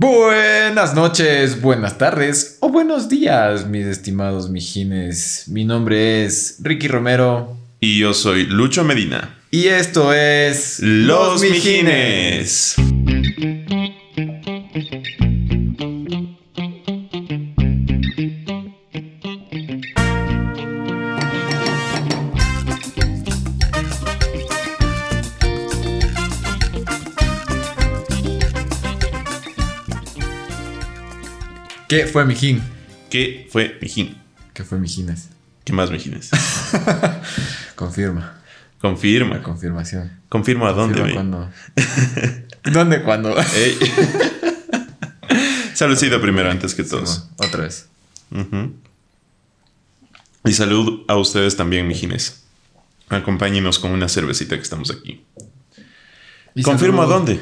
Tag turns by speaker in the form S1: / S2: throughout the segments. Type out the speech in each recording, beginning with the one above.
S1: Buenas noches, buenas tardes o buenos días, mis estimados mijines. Mi nombre es Ricky Romero.
S2: Y yo soy Lucho Medina.
S1: Y esto es
S2: Los, Mijines.
S1: ¿Qué fue mijín?
S2: ¿Qué fue Mijín?
S1: ¿Qué fue mijines?
S2: ¿Qué más Mijines?
S1: Confirma. La
S2: Confirma.
S1: confirmación.
S2: Confirma a dónde,
S1: cuando. ¿Dónde cuándo?
S2: Ey. Saludcito primero antes que todos.
S1: Simón, Otra vez.
S2: Y salud a ustedes también, Mijines. Acompáñenos con una cervecita que estamos aquí.
S1: Y
S2: Confirma a dónde.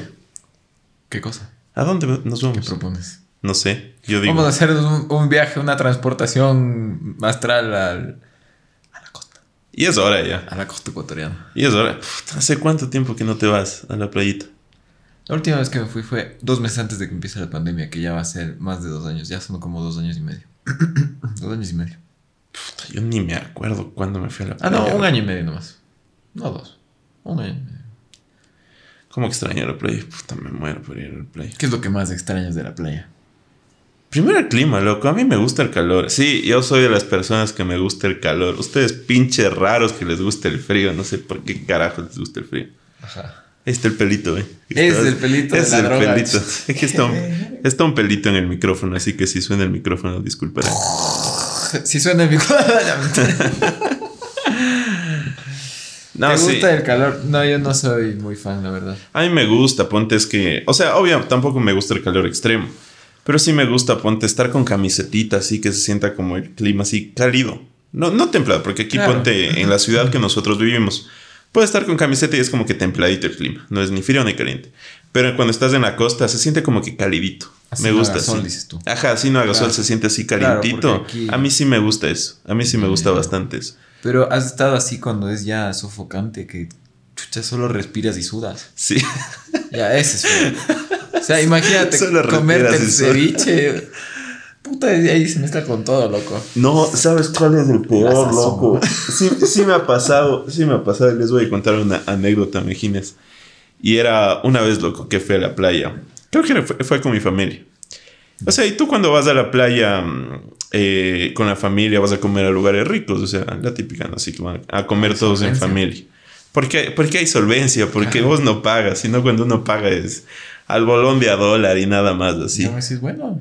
S1: ¿Qué cosa?
S2: ¿A dónde nos
S1: ¿Qué
S2: vamos?
S1: propones?
S2: No sé. Yo digo.
S1: Vamos a hacer un, un viaje, una transportación astral al- a la costa.
S2: Y es hora ya.
S1: A la costa ecuatoriana.
S2: Y es hora. ¿Hace cuánto tiempo que no te vas a la playita?
S1: La última vez que me fui fue dos meses antes de que empiece la pandemia, que ya va a ser más de dos años. Ya son como dos años y medio. dos años y medio.
S2: Puta, Yo ni me acuerdo cuándo me fui a la
S1: Ah,
S2: playa.
S1: no, un año y medio nomás. No dos. Un año y medio.
S2: ¿Cómo extraño la playa? Puta, me muero por ir a la playa.
S1: ¿Qué es lo que más extrañas de la playa?
S2: Primero el clima, loco. A mí me gusta el calor. Sí, yo soy de las personas que me gusta el calor. Ustedes pinches raros que les gusta el frío. No sé por qué carajo les gusta el frío.
S1: Ajá.
S2: Ahí está el pelito.
S1: Ese es el pelito de la
S2: es el
S1: droga.
S2: pelito. Es que está un, está un pelito en el micrófono, así que si suena el micrófono, disculparé.
S1: Si suena el micrófono.
S2: No,
S1: ¿Te
S2: sí.
S1: gusta el calor? No, yo no soy muy fan, la verdad.
S2: A mí me gusta, ponte, es que. O sea, obvio, tampoco me gusta el calor extremo. Pero sí me gusta, ponte, estar con camisetita así que se sienta como el clima así cálido. No, no templado, porque aquí
S1: Claro.
S2: ponte en la ciudad que nosotros vivimos. Puedes estar con camiseta y es como que templadito el clima. No es ni frío ni caliente. Pero cuando estás en la costa se siente como que calidito.
S1: Así
S2: me
S1: no
S2: gusta
S1: haga sol,
S2: así.
S1: dices tú.
S2: Ajá, así no haga
S1: Claro.
S2: sol, se siente así
S1: Claro,
S2: calientito.
S1: porque aquí-
S2: A mí sí me gusta eso. A mí sí me gusta bastante eso.
S1: Pero has estado así cuando es ya sofocante, que chucha, solo respiras y sudas.
S2: Sí.
S1: Ya, ese es. O sea, imagínate comerte el ceviche. Puta, ahí se mezcla con todo, loco.
S2: No, ¿sabes cuál es el peor, loco? Sí, sí me ha pasado, sí me ha pasado. Les voy a contar una anécdota, Mejines. Y era una vez, loco, que fui a la playa. Creo que fue, fue con mi familia. O sea, y tú cuando vas a la playa mm, eh, con la familia vas a comer a lugares ricos. O sea, la típica, ¿no? Así que van a comer todos en familia. Porque, porque hay solvencia, porque vos no pagas. Sino cuando uno paga es al bolón de a dólar y nada más así.
S1: Me decís, bueno.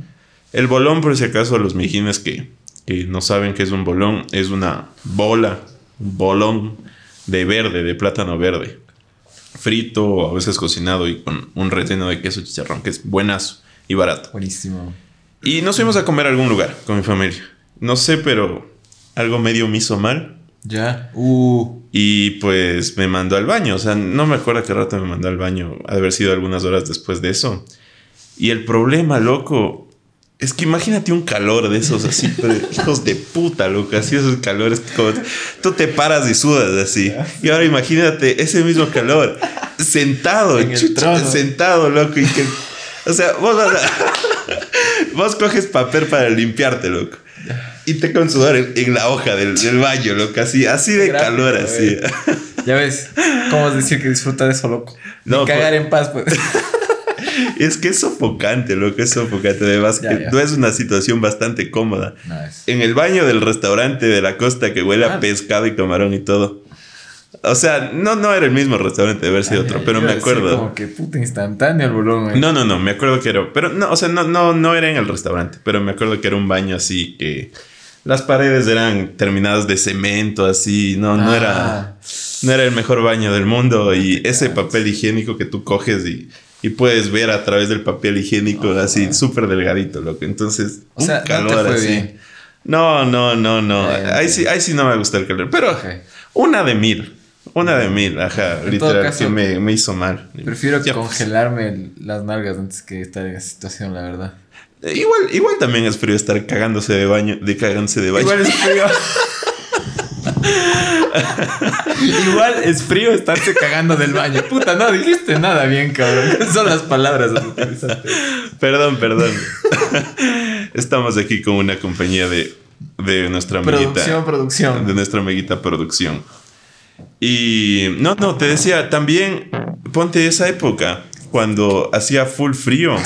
S2: El bolón, por si acaso, a los mijines que, que no saben qué es un bolón, es una bola, un bolón de verde, de plátano verde. Frito o a veces cocinado y con un relleno de queso chicharrón, que es buenazo y barato.
S1: Buenísimo.
S2: Y nos fuimos a comer a algún lugar con mi familia. No sé, pero algo medio me hizo mal.
S1: Ya. Uh.
S2: Y pues me mandó al baño. O sea, no me acuerdo qué rato me mandó al baño. Ha de haber sido algunas horas después de eso. Y el problema, loco, es que imagínate un calor de esos así, pero hijos de puta, loco. Así esos calores. Como, tú te paras y sudas así. Y ahora imagínate ese mismo calor. Sentado, chucha, sentado, loco. Y que, o sea, vos coges papel para limpiarte, loco. Y te con sudor en, en la hoja del, del baño, loco. Así, así de
S1: Gráfico,
S2: calor, así.
S1: Ya ves. ¿Cómo es decir que disfruta de eso, loco?
S2: No,
S1: No, cagar en paz, pues.
S2: Es que es sofocante, loco, es sofocante. Además,
S1: Ya,
S2: que
S1: ya.
S2: no es una situación bastante cómoda.
S1: Nice.
S2: En el baño del restaurante de la costa que huele a
S1: Ah.
S2: pescado y camarón y todo. O sea, no, no era el mismo restaurante, debe haber sido otro, pero me acuerdo.
S1: Como que puta instantáneo el volumen.
S2: No, no, no, me acuerdo que era. Pero no, o sea, no, no, no era en el restaurante, pero me acuerdo que era un baño así que las paredes eran terminadas de cemento, así. No, no
S1: Ah.
S2: era. No era el mejor baño del mundo. Y ese papel higiénico que tú coges y, y puedes ver a través del papel higiénico, así súper delgadito, loco. Entonces,
S1: Ah. O
S2: un
S1: no
S2: calor
S1: fue
S2: así.
S1: bien.
S2: No, no, no, no.
S1: Eh,
S2: ahí, sí, ahí sí no me gusta el calor. Pero una de mil. Una de mil, ajá.
S1: En
S2: literal,
S1: caso,
S2: que me, me hizo mal.
S1: Prefiero
S2: Ya, pues.
S1: congelarme el- las nalgas antes que estar en esa situación, la verdad.
S2: Igual, igual también es frío estar cagándose de baño, de cagándose de baño.
S1: Igual es frío. Igual es frío estarse cagando del baño. Puta, no dijiste nada bien, cabrón. Son las palabras utilizaste.
S2: Perdón, perdón. Estamos aquí con una compañía de, de nuestra amiguita.
S1: Producción, producción.
S2: De nuestra amiguita producción. Y no, no, te decía, también ponte esa época cuando hacía full frío.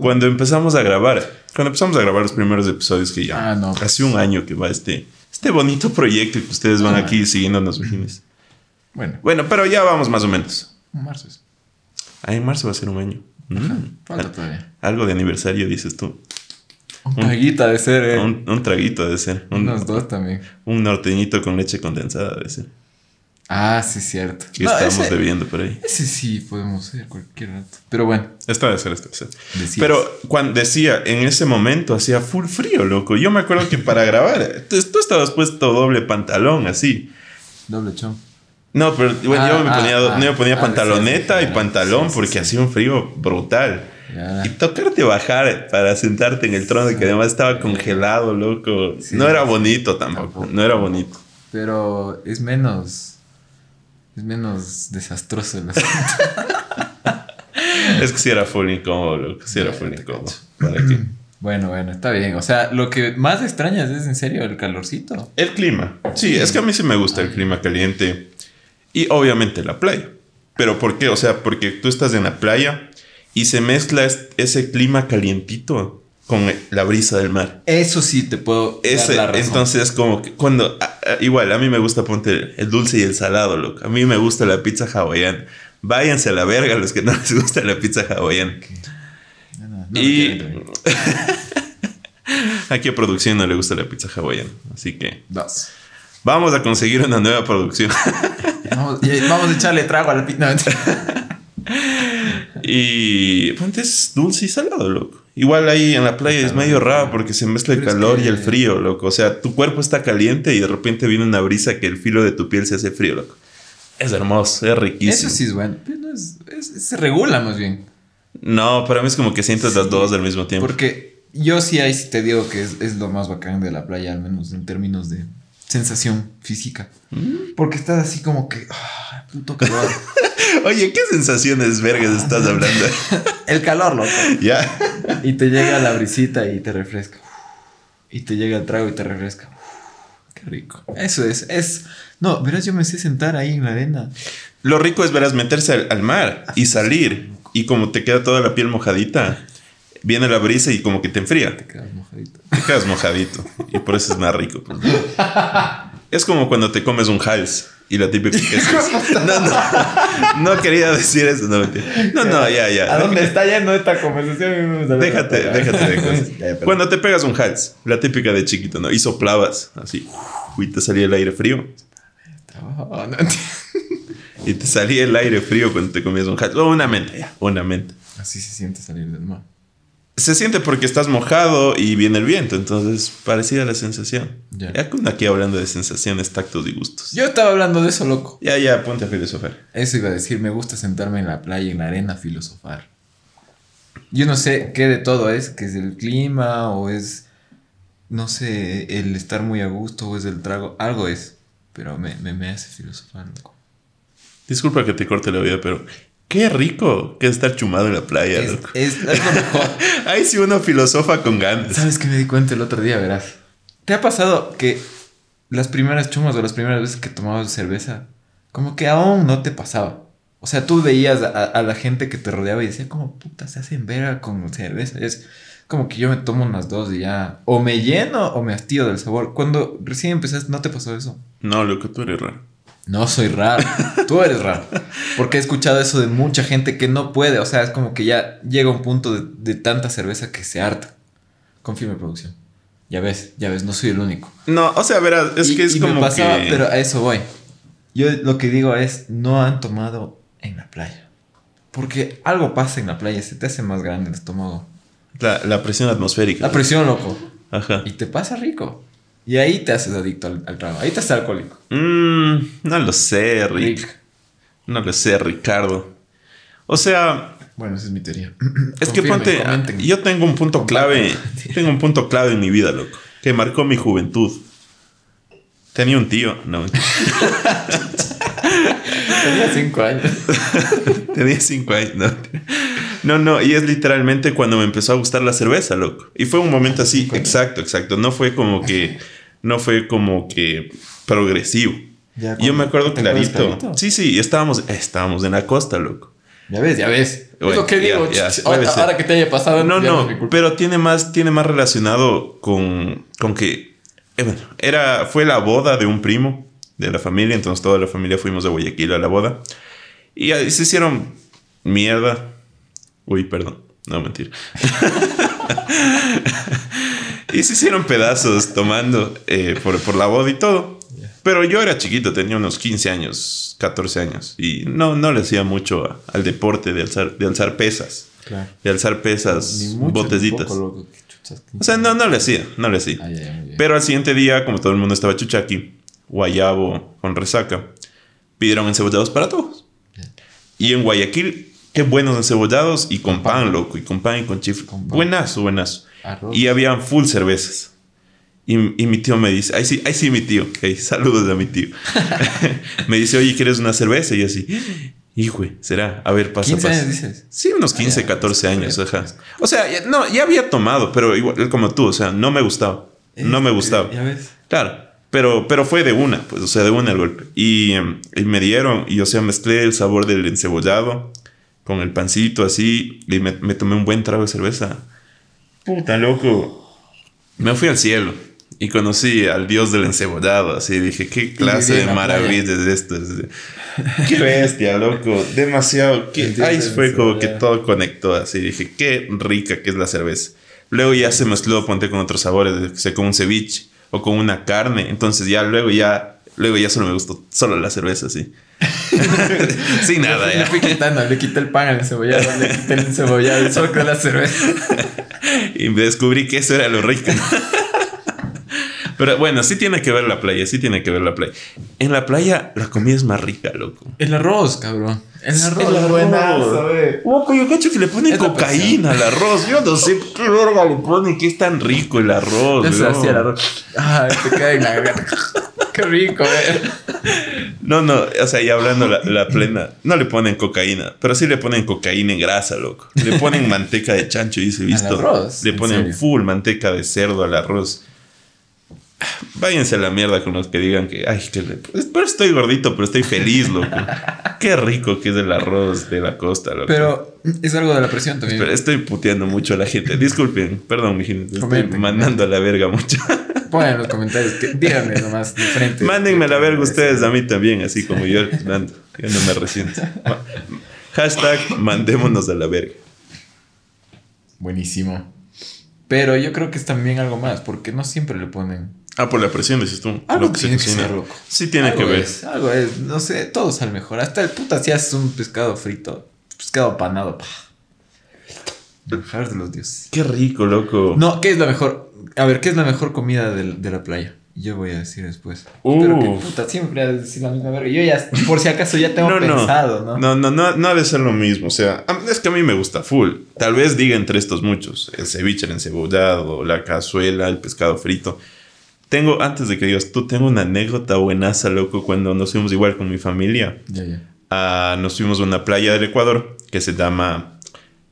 S2: Cuando empezamos a grabar. Cuando empezamos a grabar los primeros episodios que ya
S1: Ah, no.
S2: hace un año que va este, este bonito proyecto y que ustedes van
S1: Ah.
S2: aquí siguiéndonos, vecinos.
S1: Bueno,
S2: Bueno, pero ya vamos más o menos.
S1: marzo es.
S2: Ah, en marzo va a ser un año. Mm.
S1: Falta todavía.
S2: Algo de aniversario, dices tú.
S1: Un traguita de ser, eh.
S2: Un, un traguito de ser. Un,
S1: Unos dos también.
S2: un norteñito con leche condensada de ser.
S1: Ah, sí, cierto.
S2: Que
S1: No,
S2: estamos
S1: ese,
S2: bebiendo por ahí.
S1: ese sí podemos ser cualquier rato. Pero bueno,
S2: Esta debe ser, esta debe ser.
S1: decías.
S2: Pero cuando decía, en ese momento hacía full frío, loco. Yo me acuerdo que para grabar, tú, tú estabas puesto doble pantalón, así.
S1: Doble chon.
S2: No, pero bueno,
S1: Ah,
S2: yo me
S1: ah,
S2: ponía,
S1: ah.
S2: yo me ponía
S1: Ah,
S2: pantaloneta
S1: sí, sí,
S2: y pantalón
S1: Sí,
S2: porque
S1: sí.
S2: hacía un frío brutal. Y tocarte bajar para sentarte en el trono que además estaba congelado, loco. No era bonito tampoco.
S1: Tampoco.
S2: No era bonito.
S1: Pero es menos. Es menos desastroso el asunto.
S2: Es que sí era full incómodo, loco. Sí era full incómodo. ¿Para qué?
S1: Bueno, bueno, está bien. O sea, lo que más extrañas es en serio el calorcito.
S2: El clima. Sí, es que a mí sí me gusta el clima caliente. Y obviamente la playa. ¿Pero por qué? O sea, porque tú estás en la playa y se mezcla es- ese clima calientito con la brisa del mar.
S1: Eso sí te puedo dar
S2: Ese,
S1: la razón.
S2: entonces, como que cuando. a- a- igual, a mí me gusta ponte el dulce y el salado, loco. A mí me gusta la pizza hawaiana. Váyanse a la verga los que no les gusta la pizza hawaiana.
S1: No, no, no
S2: y. Aquí a producción no le gusta la pizza hawaiana. Así que.
S1: Dos.
S2: Vamos a conseguir una nueva producción.
S1: Vamos, vamos a echarle trago al pino.
S2: y. Ponte es dulce y salado, loco. Igual ahí en la playa es medio raro porque se mezcla el calor y el frío, loco. O sea, tu cuerpo está caliente y de repente viene una brisa que el filo de tu piel se hace frío, loco. Es hermoso, es riquísimo.
S1: Eso sí es bueno. Pero no es- es- se regula más bien.
S2: No, para mí es como que sientes las dos al mismo tiempo.
S1: Porque yo sí ahí sí te digo que es, es lo más bacán de la playa, al menos en términos de sensación física.
S2: Mm.
S1: Porque estás así como que... ah, puto calor.
S2: Oye, ¿qué sensaciones vergas estás hablando?
S1: El calor, loco.
S2: ya.
S1: Y te llega la brisita y te refresca. Y te llega el trago y te refresca. Qué rico. Eso es, es... No, verás, yo me sé sentar ahí en la arena.
S2: Lo rico es verás meterse al, al mar y salir. Y como te queda toda la piel mojadita, viene la brisa y como que te enfría.
S1: Te quedas mojadito.
S2: Te quedas mojadito. Y por eso es más rico. pues. Es como cuando te comes un hals. Y la típica que es. No, no. No quería decir eso. No, mentira. no, no, ya, ya.
S1: ¿A dónde está yendo esta conversación?
S2: Déjate, déjate de cosas.
S1: Ya.
S2: Cuando te pegas un hals, la típica de chiquito, ¿no? Y soplabas así. Y te salía el aire frío.
S1: No.
S2: Y te salía el aire frío cuando te comías un hals. O una mente, ya, una mente.
S1: Así se siente salir del mar.
S2: Se siente porque estás mojado y viene el viento, entonces parecida la sensación.
S1: Ya.
S2: Ya aquí hablando de sensaciones, tactos y gustos.
S1: Yo estaba hablando de eso, loco.
S2: Ya, ya, ponte a filosofar.
S1: Eso iba a decir, me gusta sentarme en la playa, en la arena, a filosofar. Yo no sé qué de todo es, que es el clima o es, no sé, el estar muy a gusto o es el trago, algo es, pero me, me, me hace filosofar, loco.
S2: Disculpa que te corte la vida, pero qué rico que es estar chumado en la playa,
S1: Es,
S2: loco.
S1: es, es lo mejor.
S2: Ahí sí uno filosofa con ganas.
S1: ¿Sabes qué me di cuenta el otro día, verás? ¿Te ha pasado que las primeras chumas o las primeras veces que tomabas cerveza, como que aún no te pasaba? O sea, tú veías a, a la gente que te rodeaba y decía, como puta, se hacen verga con cerveza. Es como que yo me tomo unas dos y ya, o me lleno o me hastío del sabor. Cuando recién empezaste, ¿no te pasó eso?
S2: No, loco, tú eres raro.
S1: No soy raro, tú eres raro. Porque he escuchado eso de mucha gente que no puede. O sea, es como que ya llega un punto de, de tanta cerveza que se harta. Confirme producción. Ya ves, ya ves, no soy el único.
S2: No, o sea, verás, es
S1: Y-
S2: que es
S1: y
S2: como
S1: me pasaba,
S2: que...
S1: pero a eso voy. Yo lo que digo es, no han tomado en la playa. Porque algo pasa en la playa, se te hace más grande el estómago.
S2: La, la presión atmosférica.
S1: La presión, loco.
S2: Ajá.
S1: Y te pasa rico. Y ahí te haces adicto al, al trago. Ahí te haces alcohólico.
S2: Mm, no lo sé, Rick.
S1: Rick.
S2: No lo sé, Ricardo. O sea,
S1: Bueno, esa es mi teoría.
S2: es que ponte...
S1: comenten.
S2: Yo tengo un punto clave. Tengo un punto clave en mi vida, loco. Que marcó mi juventud. Tenía un tío, no.
S1: Tenía cinco años.
S2: Tenía cinco años, no. No, no, y es literalmente cuando me empezó a gustar la cerveza, loco. Y fue un momento así, exacto, exacto. No fue como que, no fue como que progresivo.
S1: Ya,
S2: yo me acuerdo
S1: ¿te acuerdas
S2: clarito. Sí, sí, estábamos, estábamos en la costa, loco.
S1: Ya ves, ya ves.
S2: Bueno,
S1: es lo que
S2: ya,
S1: digo.
S2: ya, puede
S1: ahora, ahora que te haya pasado.
S2: No,
S1: ya
S2: no,
S1: culpa.
S2: pero tiene más, tiene más relacionado con, con que, eh, bueno, era, fue la boda de un primo de la familia, entonces toda la familia fuimos a Guayaquil a la boda. Y se hicieron mierda. Uy, perdón, no mentira. y se hicieron pedazos tomando eh, por, por la boda y todo. Pero yo era chiquito, tenía unos 15 años, 14 años. Y no, no le hacía mucho a- al deporte de alzar, de alzar pesas.
S1: Claro.
S2: De alzar pesas,
S1: Ni mucho,
S2: botecitas.
S1: ni poco.
S2: O sea, no, no le hacía, no le hacía.
S1: Ah.
S2: Pero al siguiente día, como todo el mundo estaba chuchaqui, guayabo con resaca, pidieron encebollados para todos. Y en Guayaquil, qué buenos encebollados y con pan, loco, y con pan y con chifre.
S1: Con.
S2: Buenazo, buenazo.
S1: Arroz.
S2: Y habían full cervezas. Y, y mi tío me dice, ahí sí, ahí sí mi tío, ok, saludos a mi tío. me dice, oye, ¿quieres una cerveza? Y yo así, hijo, será, a ver, pasa,
S1: 15
S2: pasa.
S1: años dices.
S2: Sí, unos
S1: Ah,
S2: 15,
S1: ya,
S2: 14 años, ajá. O sea, ya- no, ya había tomado, pero igual como tú, o sea, no me gustaba. No me
S1: Eh,
S2: gustaba.
S1: Ya ves.
S2: Claro, pero, pero fue de una, pues, o sea, de una el golpe. Y, em, y me dieron, y o sea, mezclé el sabor del encebollado con el pancito así, y me, me tomé un buen trago de cerveza. Puta, loco. Me fui al cielo y conocí al dios del encebollado, así dije, qué clase de
S1: la playa.
S2: maravillas es esto. Qué bestia, loco. Demasiado. qué- ahí fue como que todo conectó así. Dije, qué rica que es la cerveza. Luego ya se mezcló, ponte con otros sabores, sé, con un ceviche o con una carne. Entonces ya luego ya, luego ya solo me gustó solo la cerveza, sí. Sin nada
S1: Le
S2: ya.
S1: fui quitando, le quité el pan al cebollado, le quité el encebollado, solo con la cerveza.
S2: Y descubrí que eso era lo rico. Pero bueno, sí tiene que ver la playa, sí tiene que ver la playa. En la playa la comida es más rica, loco.
S1: El arroz, cabrón. El arroz.
S2: El arroz.
S1: buenazo, eh.
S2: Loco, yo cacho que le ponen
S1: Es
S2: cocaína al arroz. Yo no sé qué verga le ponen, que es tan rico el arroz. Weón.
S1: hacía el arroz. Ah, te queda en la garganta. Qué rico, eh.
S2: No, no, o sea, ya hablando la, la plena, no le ponen cocaína, pero sí le ponen cocaína en grasa, loco. Le ponen manteca de chancho, y se visto.
S1: arroz?
S2: Le
S1: ¿En
S2: ponen full manteca de cerdo al arroz. Váyanse a la mierda con los que digan que, ay, que le- pero estoy gordito, pero estoy feliz, loco. Qué rico que es el arroz de la costa, loco.
S1: Pero es algo de la presión también.
S2: Pero estoy puteando mucho a la gente. Disculpen, perdón, mi gente. Estoy
S1: Comenten,
S2: mandando a la verga mucho.
S1: Pongan en los comentarios, que, díganme nomás de frente.
S2: Mándenme la verga ustedes a mí también, así como yo les mando. Yo no me resiento. Hashtag mandémonos a la verga.
S1: Buenísimo. Pero yo creo que es también algo más, porque no siempre le ponen.
S2: Ah, por la presión, dices tú.
S1: Algo
S2: lo que se
S1: tiene que
S2: cocina.
S1: ser, loco.
S2: Sí tiene
S1: algo
S2: que ver.
S1: Es, algo es, no sé, todo sale mejor. Hasta el puta si haces un pescado frito, pescado apanado, pa. Manjar de los dioses.
S2: Qué rico, loco.
S1: No, ¿qué es la mejor? A ver, ¿qué es la mejor comida del- de, la playa? Yo voy a decir después.
S2: Uf.
S1: Pero que puta, siempre de decir la misma verga. Yo ya, por si acaso, ya tengo
S2: no,
S1: pensado, ¿no?
S2: No, no, no, no ha de ser lo mismo. O sea, a- es que a mí me gusta full. Tal vez diga entre estos muchos: el ceviche, el encebollado, la cazuela, el pescado frito. Tengo, antes de que digas tú, tengo una anécdota buenaza, loco, cuando nos fuimos igual con mi familia.
S1: Ya, ya.
S2: Ah, nos fuimos a una playa del Ecuador que se llama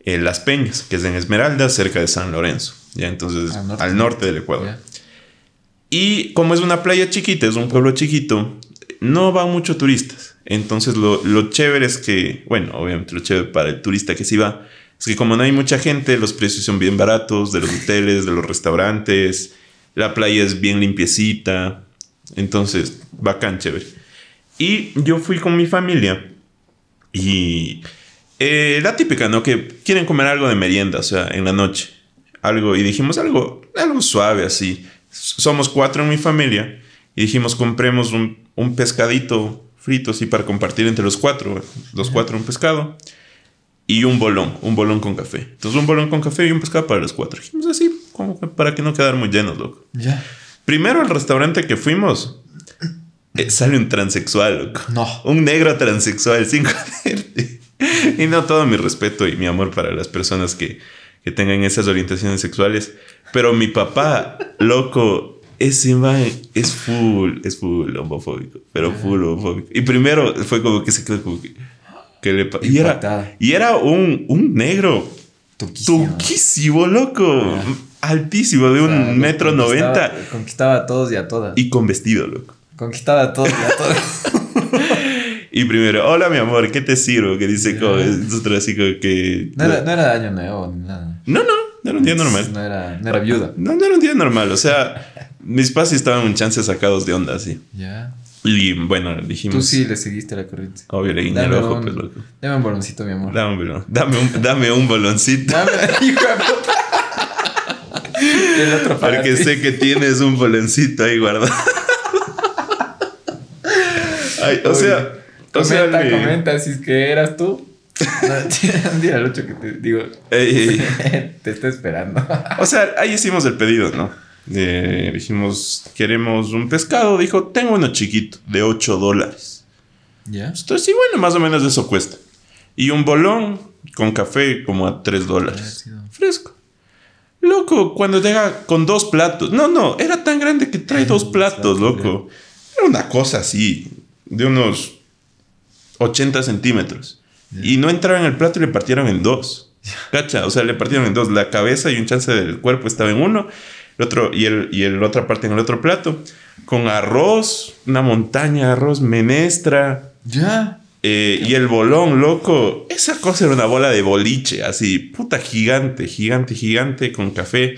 S2: eh, Las Peñas, que es en Esmeralda, cerca de San Lorenzo. Ya, entonces,
S1: Al norte.
S2: al norte del Ecuador. Y como es una playa chiquita, es un pueblo chiquito, no van muchos turistas. Entonces lo, lo chévere es que, bueno, obviamente lo chévere para el turista que sí va, es que como no hay mucha gente, los precios son bien baratos de los hoteles, de los restaurantes, la playa es bien limpiecita, entonces bacán, chévere. Y yo fui con mi familia y eh, la típica, ¿no? Que quieren comer algo de merienda, o sea, en la noche. Algo, y dijimos algo, algo suave así. Somos cuatro en mi familia y dijimos compremos un, un pescadito frito así para compartir entre los cuatro. Los cuatro un pescado y un bolón, un bolón con café. Entonces un bolón con café y un pescado para los cuatro. Dijimos así, como que para que no quedar muy llenos, loco.
S1: Ya.
S2: Primero al restaurante que fuimos, eh, sale un transexual, loco.
S1: No.
S2: Un negro transexual, sin joderte. Y no todo mi respeto y mi amor para las personas que, que tengan esas orientaciones sexuales. Pero mi papá, loco, ese man es full, es full homofóbico, pero full homofóbico. Y primero fue como que se quedó como que, que le y era, y era un, un negro
S1: Tuquísimo.
S2: tuquísimo, loco, altísimo, de un
S1: O sea, lo
S2: metro noventa
S1: Conquistaba a todos y a todas.
S2: y con vestido, loco.
S1: Conquistaba a todos y a todas.
S2: Y primero, hola mi amor, ¿qué te sirvo? Que dice como, así como que...
S1: No era, no era año nuevo ni nada.
S2: no, no, no era un día normal.
S1: No era, no era viuda.
S2: No, no era un día normal, o sea, mis padres estaban un chance sacados de onda, así.
S1: Ya.
S2: Y bueno, dijimos...
S1: Tú sí le seguiste la corriente.
S2: Obvio, le guiñé el ojo,
S1: un-
S2: pues, loco.
S1: Dame un baloncito, mi amor.
S2: Dame un bolón. Dame un, dame un boloncito.
S1: Dame, hijo de puta. El otro para
S2: Porque
S1: ti.
S2: sé que tienes un boloncito ahí guardado. Ay, o sea, o sea,
S1: Comenta, comenta si es que eras tú. Dile al ocho que te digo.
S2: Ey, ey.
S1: te está esperando.
S2: O sea, ahí hicimos el pedido, ¿no? Eh, dijimos, queremos un pescado. Dijo, tengo uno chiquito, de 8 dólares.
S1: ¿Ya?
S2: Entonces, sí, bueno, más o menos eso cuesta. Y un bolón con café como a 3 dólares. Fresco. Loco, cuando llega con dos platos. No, no, era tan grande que trae dos platos, loco. Era una cosa así, de unos 80 centímetros. Y no entraba en el plato y le partieron en dos. Cacha, o sea, le partieron en dos. La cabeza y un chance del cuerpo estaba en uno. El otro, y, el, y el otra parte en el otro plato. Con arroz, una montaña de arroz, menestra.
S1: Ya.
S2: Eh, y el bolón, loco, esa cosa era una bola de boliche, así, puta gigante, gigante, gigante, con café.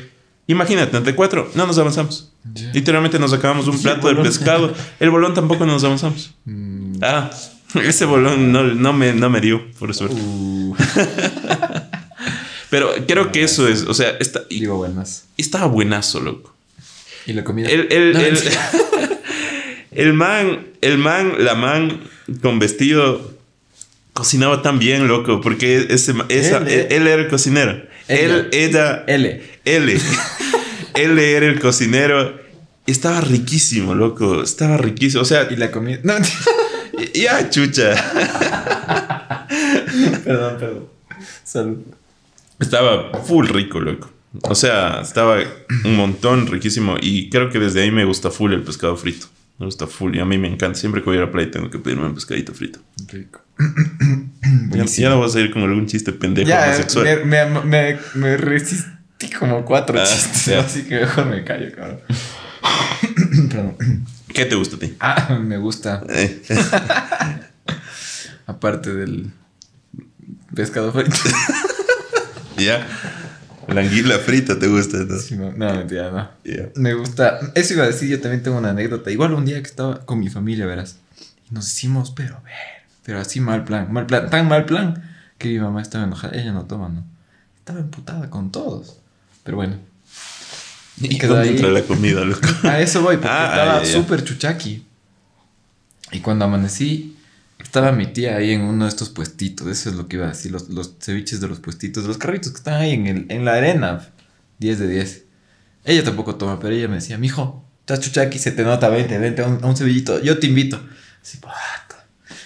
S2: Imagínate, entre cuatro, no nos avanzamos.
S1: Ya.
S2: Literalmente nos acabamos un
S1: ¿Y el
S2: plato de pescado. El bolón tampoco nos avanzamos.
S1: Mm,
S2: Ah, ese bolón no, no, me, no me dio, por suerte.
S1: uh,
S2: Pero creo que eso es, o sea, está,
S1: digo buenas.
S2: estaba buenazo, loco.
S1: Y la comida.
S2: El, el,
S1: No,
S2: el, el man, el man, la man con vestido cocinaba tan bien, loco, porque ese, esa-
S1: Él,
S2: él, era el cocinero. Él, ella,
S1: L.
S2: él, él era el cocinero. Estaba riquísimo, loco. Estaba riquísimo. O sea,
S1: Y la comida. No.
S2: ya, chucha.
S1: perdón, perdón. Salud.
S2: Estaba full rico, loco. O sea, estaba un montón riquísimo. Y creo que desde ahí me gusta full el pescado frito. Me gusta full y a mí me encanta. Siempre que voy a la playa tengo que pedirme un pescadito frito.
S1: Rico.
S2: Ya, ya no vas a ir con algún chiste pendejo
S1: Ya,
S2: homosexual.
S1: me, me, me, me resistí como cuatro
S2: Ah,
S1: chistes,
S2: ya.
S1: así que mejor me callo, cabrón. Perdón.
S2: ¿Qué te gusta a ti?
S1: Ah, me gusta.
S2: Eh,
S1: Aparte del pescado frito.
S2: ya. La anguila frita te gusta, ¿no?
S1: Sí, no, no, mentira, no. Me gusta. Eso iba a decir, yo también tengo una anécdota. Igual un día que estaba con mi familia, verás. Y nos hicimos, pero, ver, pero así mal plan. Mal plan, tan mal plan que mi mamá estaba enojada. Ella no toma, ¿no? Estaba emputada con todos. Pero bueno.
S2: ¿Y dónde
S1: ahí.
S2: entra la comida, loco?
S1: A eso voy, porque
S2: Ah,
S1: estaba súper chuchaqui. Y cuando amanecí, estaba mi tía ahí en uno de estos puestitos. Eso es lo que iba a decir, los, los ceviches de los puestitos, de los carritos que están ahí en, el, en la arena. 10 de 10. Ella tampoco toma, pero ella me decía, mijo, estás chuchaqui, se te nota, vente, vente a un, a un cevillito, yo te invito. Así.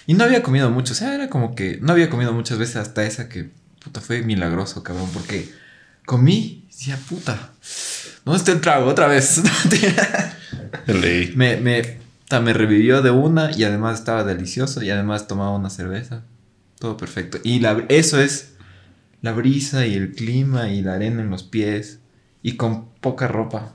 S1: Y no había comido mucho, o sea, era como que no había comido muchas veces hasta esa que, puta, fue milagroso, cabrón, porque comí, decía, puta, ¿dónde está el trago? Otra vez.
S2: Ley.
S1: Me, me, me revivió de una y además estaba delicioso y además tomaba una cerveza. Todo perfecto. Y la, eso es la brisa y el clima y la arena en los pies y con poca ropa.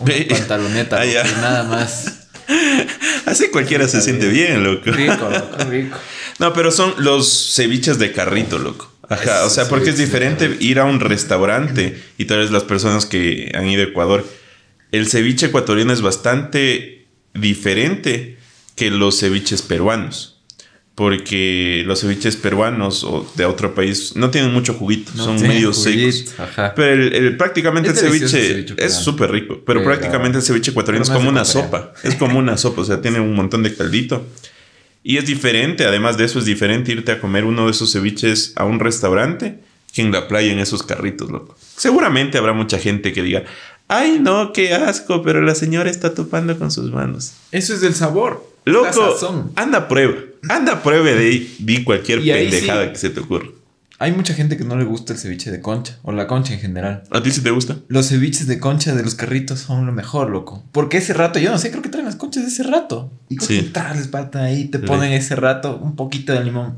S1: Una pantaloneta,
S2: Ah,
S1: loco, nada más.
S2: Así cualquiera se siente bien, loco.
S1: Rico, loco, rico.
S2: No, pero son los ceviches de carrito, loco. Ajá, o sea, porque es diferente ir a un restaurante y tal vez las personas que han ido a Ecuador. El ceviche ecuatoriano es bastante diferente que los ceviches peruanos. Porque los ceviches peruanos o de otro país no tienen mucho juguito,
S1: No
S2: son medio
S1: juguito,
S2: secos.
S1: Ajá.
S2: Pero el, el- prácticamente
S1: Es
S2: el ceviche,
S1: delicioso el ceviche
S2: es súper rico. Pero
S1: Pero-
S2: prácticamente el ceviche ecuatoriano es como una sopa. Es como una sopa, o sea, tiene un montón de caldito. Y es diferente, además de eso, es diferente irte a comer uno de esos ceviches a un restaurante que en la playa en esos carritos, loco. Seguramente habrá mucha gente que diga, ay no, qué asco, pero la señora está topando con sus manos.
S1: Eso es del sabor.
S2: Loco, anda prueba. Anda pruebe de cualquier
S1: Y
S2: pendejada
S1: sí.
S2: que se te ocurra.
S1: Hay mucha gente que no le gusta el ceviche de concha, o la concha en general.
S2: ¿A ti sí te gusta?
S1: Los ceviches de concha de los carritos son lo mejor, loco. Porque ese rato, yo no sé, creo que traen las conchas ese rato. Y
S2: Sí.
S1: les falta ahí, te ponen ese rato un poquito de limón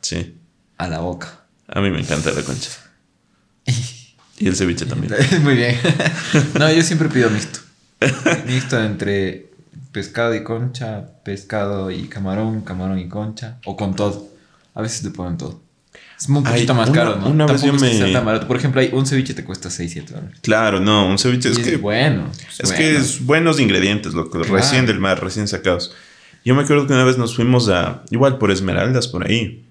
S2: Sí.
S1: a la boca.
S2: A mí me encanta la concha. Y el ceviche también.
S1: Muy bien. no, yo siempre pido mixto. Mixto entre pescado y concha, pescado y camarón, camarón y concha, o con todo. A veces te ponen todo. Es un
S2: Ay,
S1: poquito más
S2: una-
S1: caro, ¿no?
S2: una vez yo
S1: es que
S2: me-
S1: sea tan barato. Por ejemplo, hay un ceviche te cuesta 6, 7 dólares.
S2: Claro, no, un ceviche es
S1: es
S2: que
S1: bueno.
S2: Es que es buenos ingredientes, loco.
S1: Claro.
S2: Recién del mar, recién sacados. Yo me acuerdo que una vez nos fuimos a. Igual por Esmeraldas, por ahí.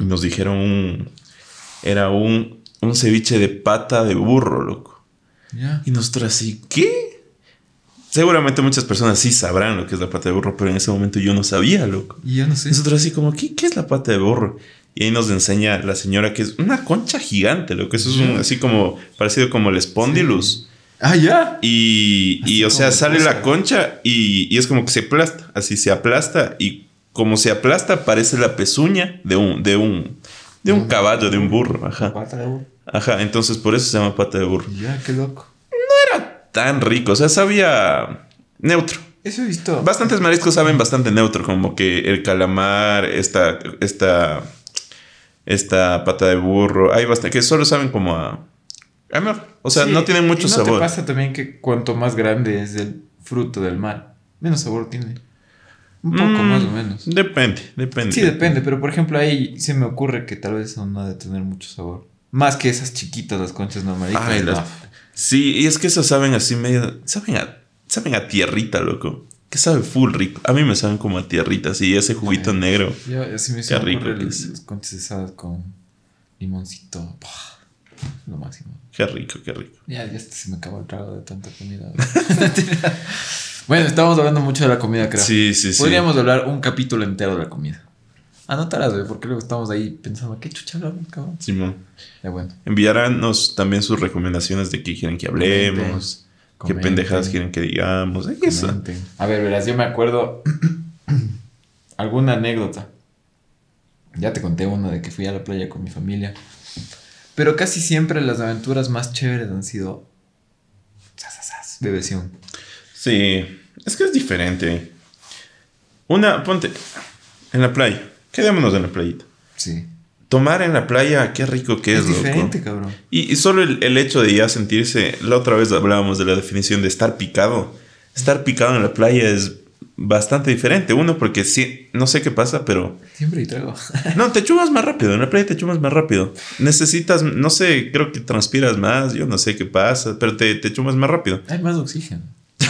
S2: Y nos dijeron un. Era un. Un ceviche de pata de burro, loco.
S1: Ya.
S2: Y nosotros así, ¿qué? Seguramente muchas personas sí sabrán lo que es la pata de burro, pero en ese momento yo no sabía, loco.
S1: Y yo no sé.
S2: Nosotros así como, ¿qué, qué es la pata de burro? Y ahí nos enseña la señora que es una concha gigante, loco. Eso es un- así como, parecido como el spondylus.
S1: Ah, ya.
S2: Y, y, o sea, sale
S1: cosa.
S2: la concha y, y es como que se aplasta. Así se aplasta y como se aplasta parece la pezuña de un, de un, de un
S1: Mm.
S2: caballo, de un burro. Ajá.
S1: Pata de burro.
S2: Ajá. Entonces por eso se llama pata de burro.
S1: Ya, qué loco.
S2: Tan rico. O sea, sabía neutro.
S1: Eso he visto.
S2: Bastantes mariscos saben bastante neutro, como que el calamar, esta, esta, esta pata de burro. Hay bastante que solo saben como a. O sea,
S1: Sí,
S2: no tienen mucho
S1: ¿y no
S2: sabor.
S1: te pasa también que cuanto más grande es el fruto del mar, menos sabor tiene? Un poco
S2: Mm,
S1: más o menos.
S2: Depende, depende.
S1: Sí, depende, pero por ejemplo ahí se me ocurre que tal vez no ha de tener mucho sabor. Más que esas chiquitas, las conchas normalitas.
S2: Ay, las- Sí, y es que esas saben así medio. Saben a, saben a tierrita, loco. Que sabe full rico. A mí me saben como a tierrita, así, ese juguito
S1: Ay.
S2: negro.
S1: Yo así me
S2: Qué rico
S1: conchas asadas con limoncito. Lo máximo.
S2: Qué rico, qué rico.
S1: Ya, ya se me acabó el trago de tanta comida. bueno, estamos hablando mucho de la comida, creo.
S2: Sí, sí, sí.
S1: Podríamos hablar un capítulo entero de la comida. Anotarás, güey, porque luego estamos ahí pensando, ¿qué chucha hablamos, cabrón?
S2: Simón.
S1: Ya bueno.
S2: Enviaránnos también sus recomendaciones de qué quieren que hablemos, qué pendejadas quieren que digamos. Eso.
S1: Comenten. A ver, verás, yo me acuerdo alguna anécdota. Ya te conté una de que fui a la playa con mi familia. Pero casi siempre las aventuras más chéveres han sido versión.
S2: Sí, es que es diferente. Una, ponte en la playa. Quedémonos en la playita.
S1: Sí.
S2: Tomar en la playa, qué rico que es,
S1: Es
S2: loco.
S1: diferente, cabrón.
S2: Y, y solo el, el hecho de ya sentirse, la otra vez hablábamos de la definición de estar picado. Estar picado en la playa es bastante diferente. Uno, porque sí, no sé qué pasa, pero...
S1: Siempre hay trago.
S2: No, te chumas más rápido. En la playa te chumas más rápido. Necesitas, no sé, creo que transpiras más. Yo no sé qué pasa, pero te, te chumas más rápido.
S1: Hay más oxígeno.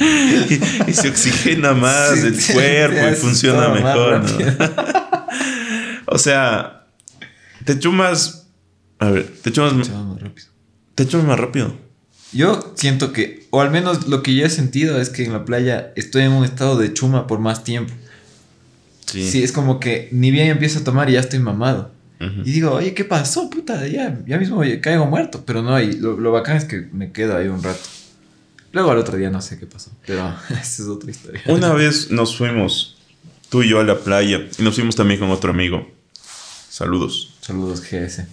S2: Y, y se oxigena más
S1: Sí,
S2: el cuerpo y funciona mejor, ¿no? O sea, te chumas... A ver, te chumas,
S1: Chava más rápido.
S2: te chumas más rápido.
S1: Yo siento que, o al menos lo que yo he sentido es que en la playa estoy en un estado de chuma por más tiempo.
S2: Sí.
S1: Sí, es como que ni bien empiezo a tomar y ya estoy mamado. Y digo, oye, ¿qué pasó, puta? Ya, ya mismo caigo muerto. Pero no, y lo, lo bacán es que me quedo ahí un rato. Luego al otro día no sé qué pasó. Pero esa es otra historia.
S2: Una vez nos fuimos, tú y yo, a la playa. Y nos fuimos también con otro amigo. Saludos.
S1: Saludos, GS.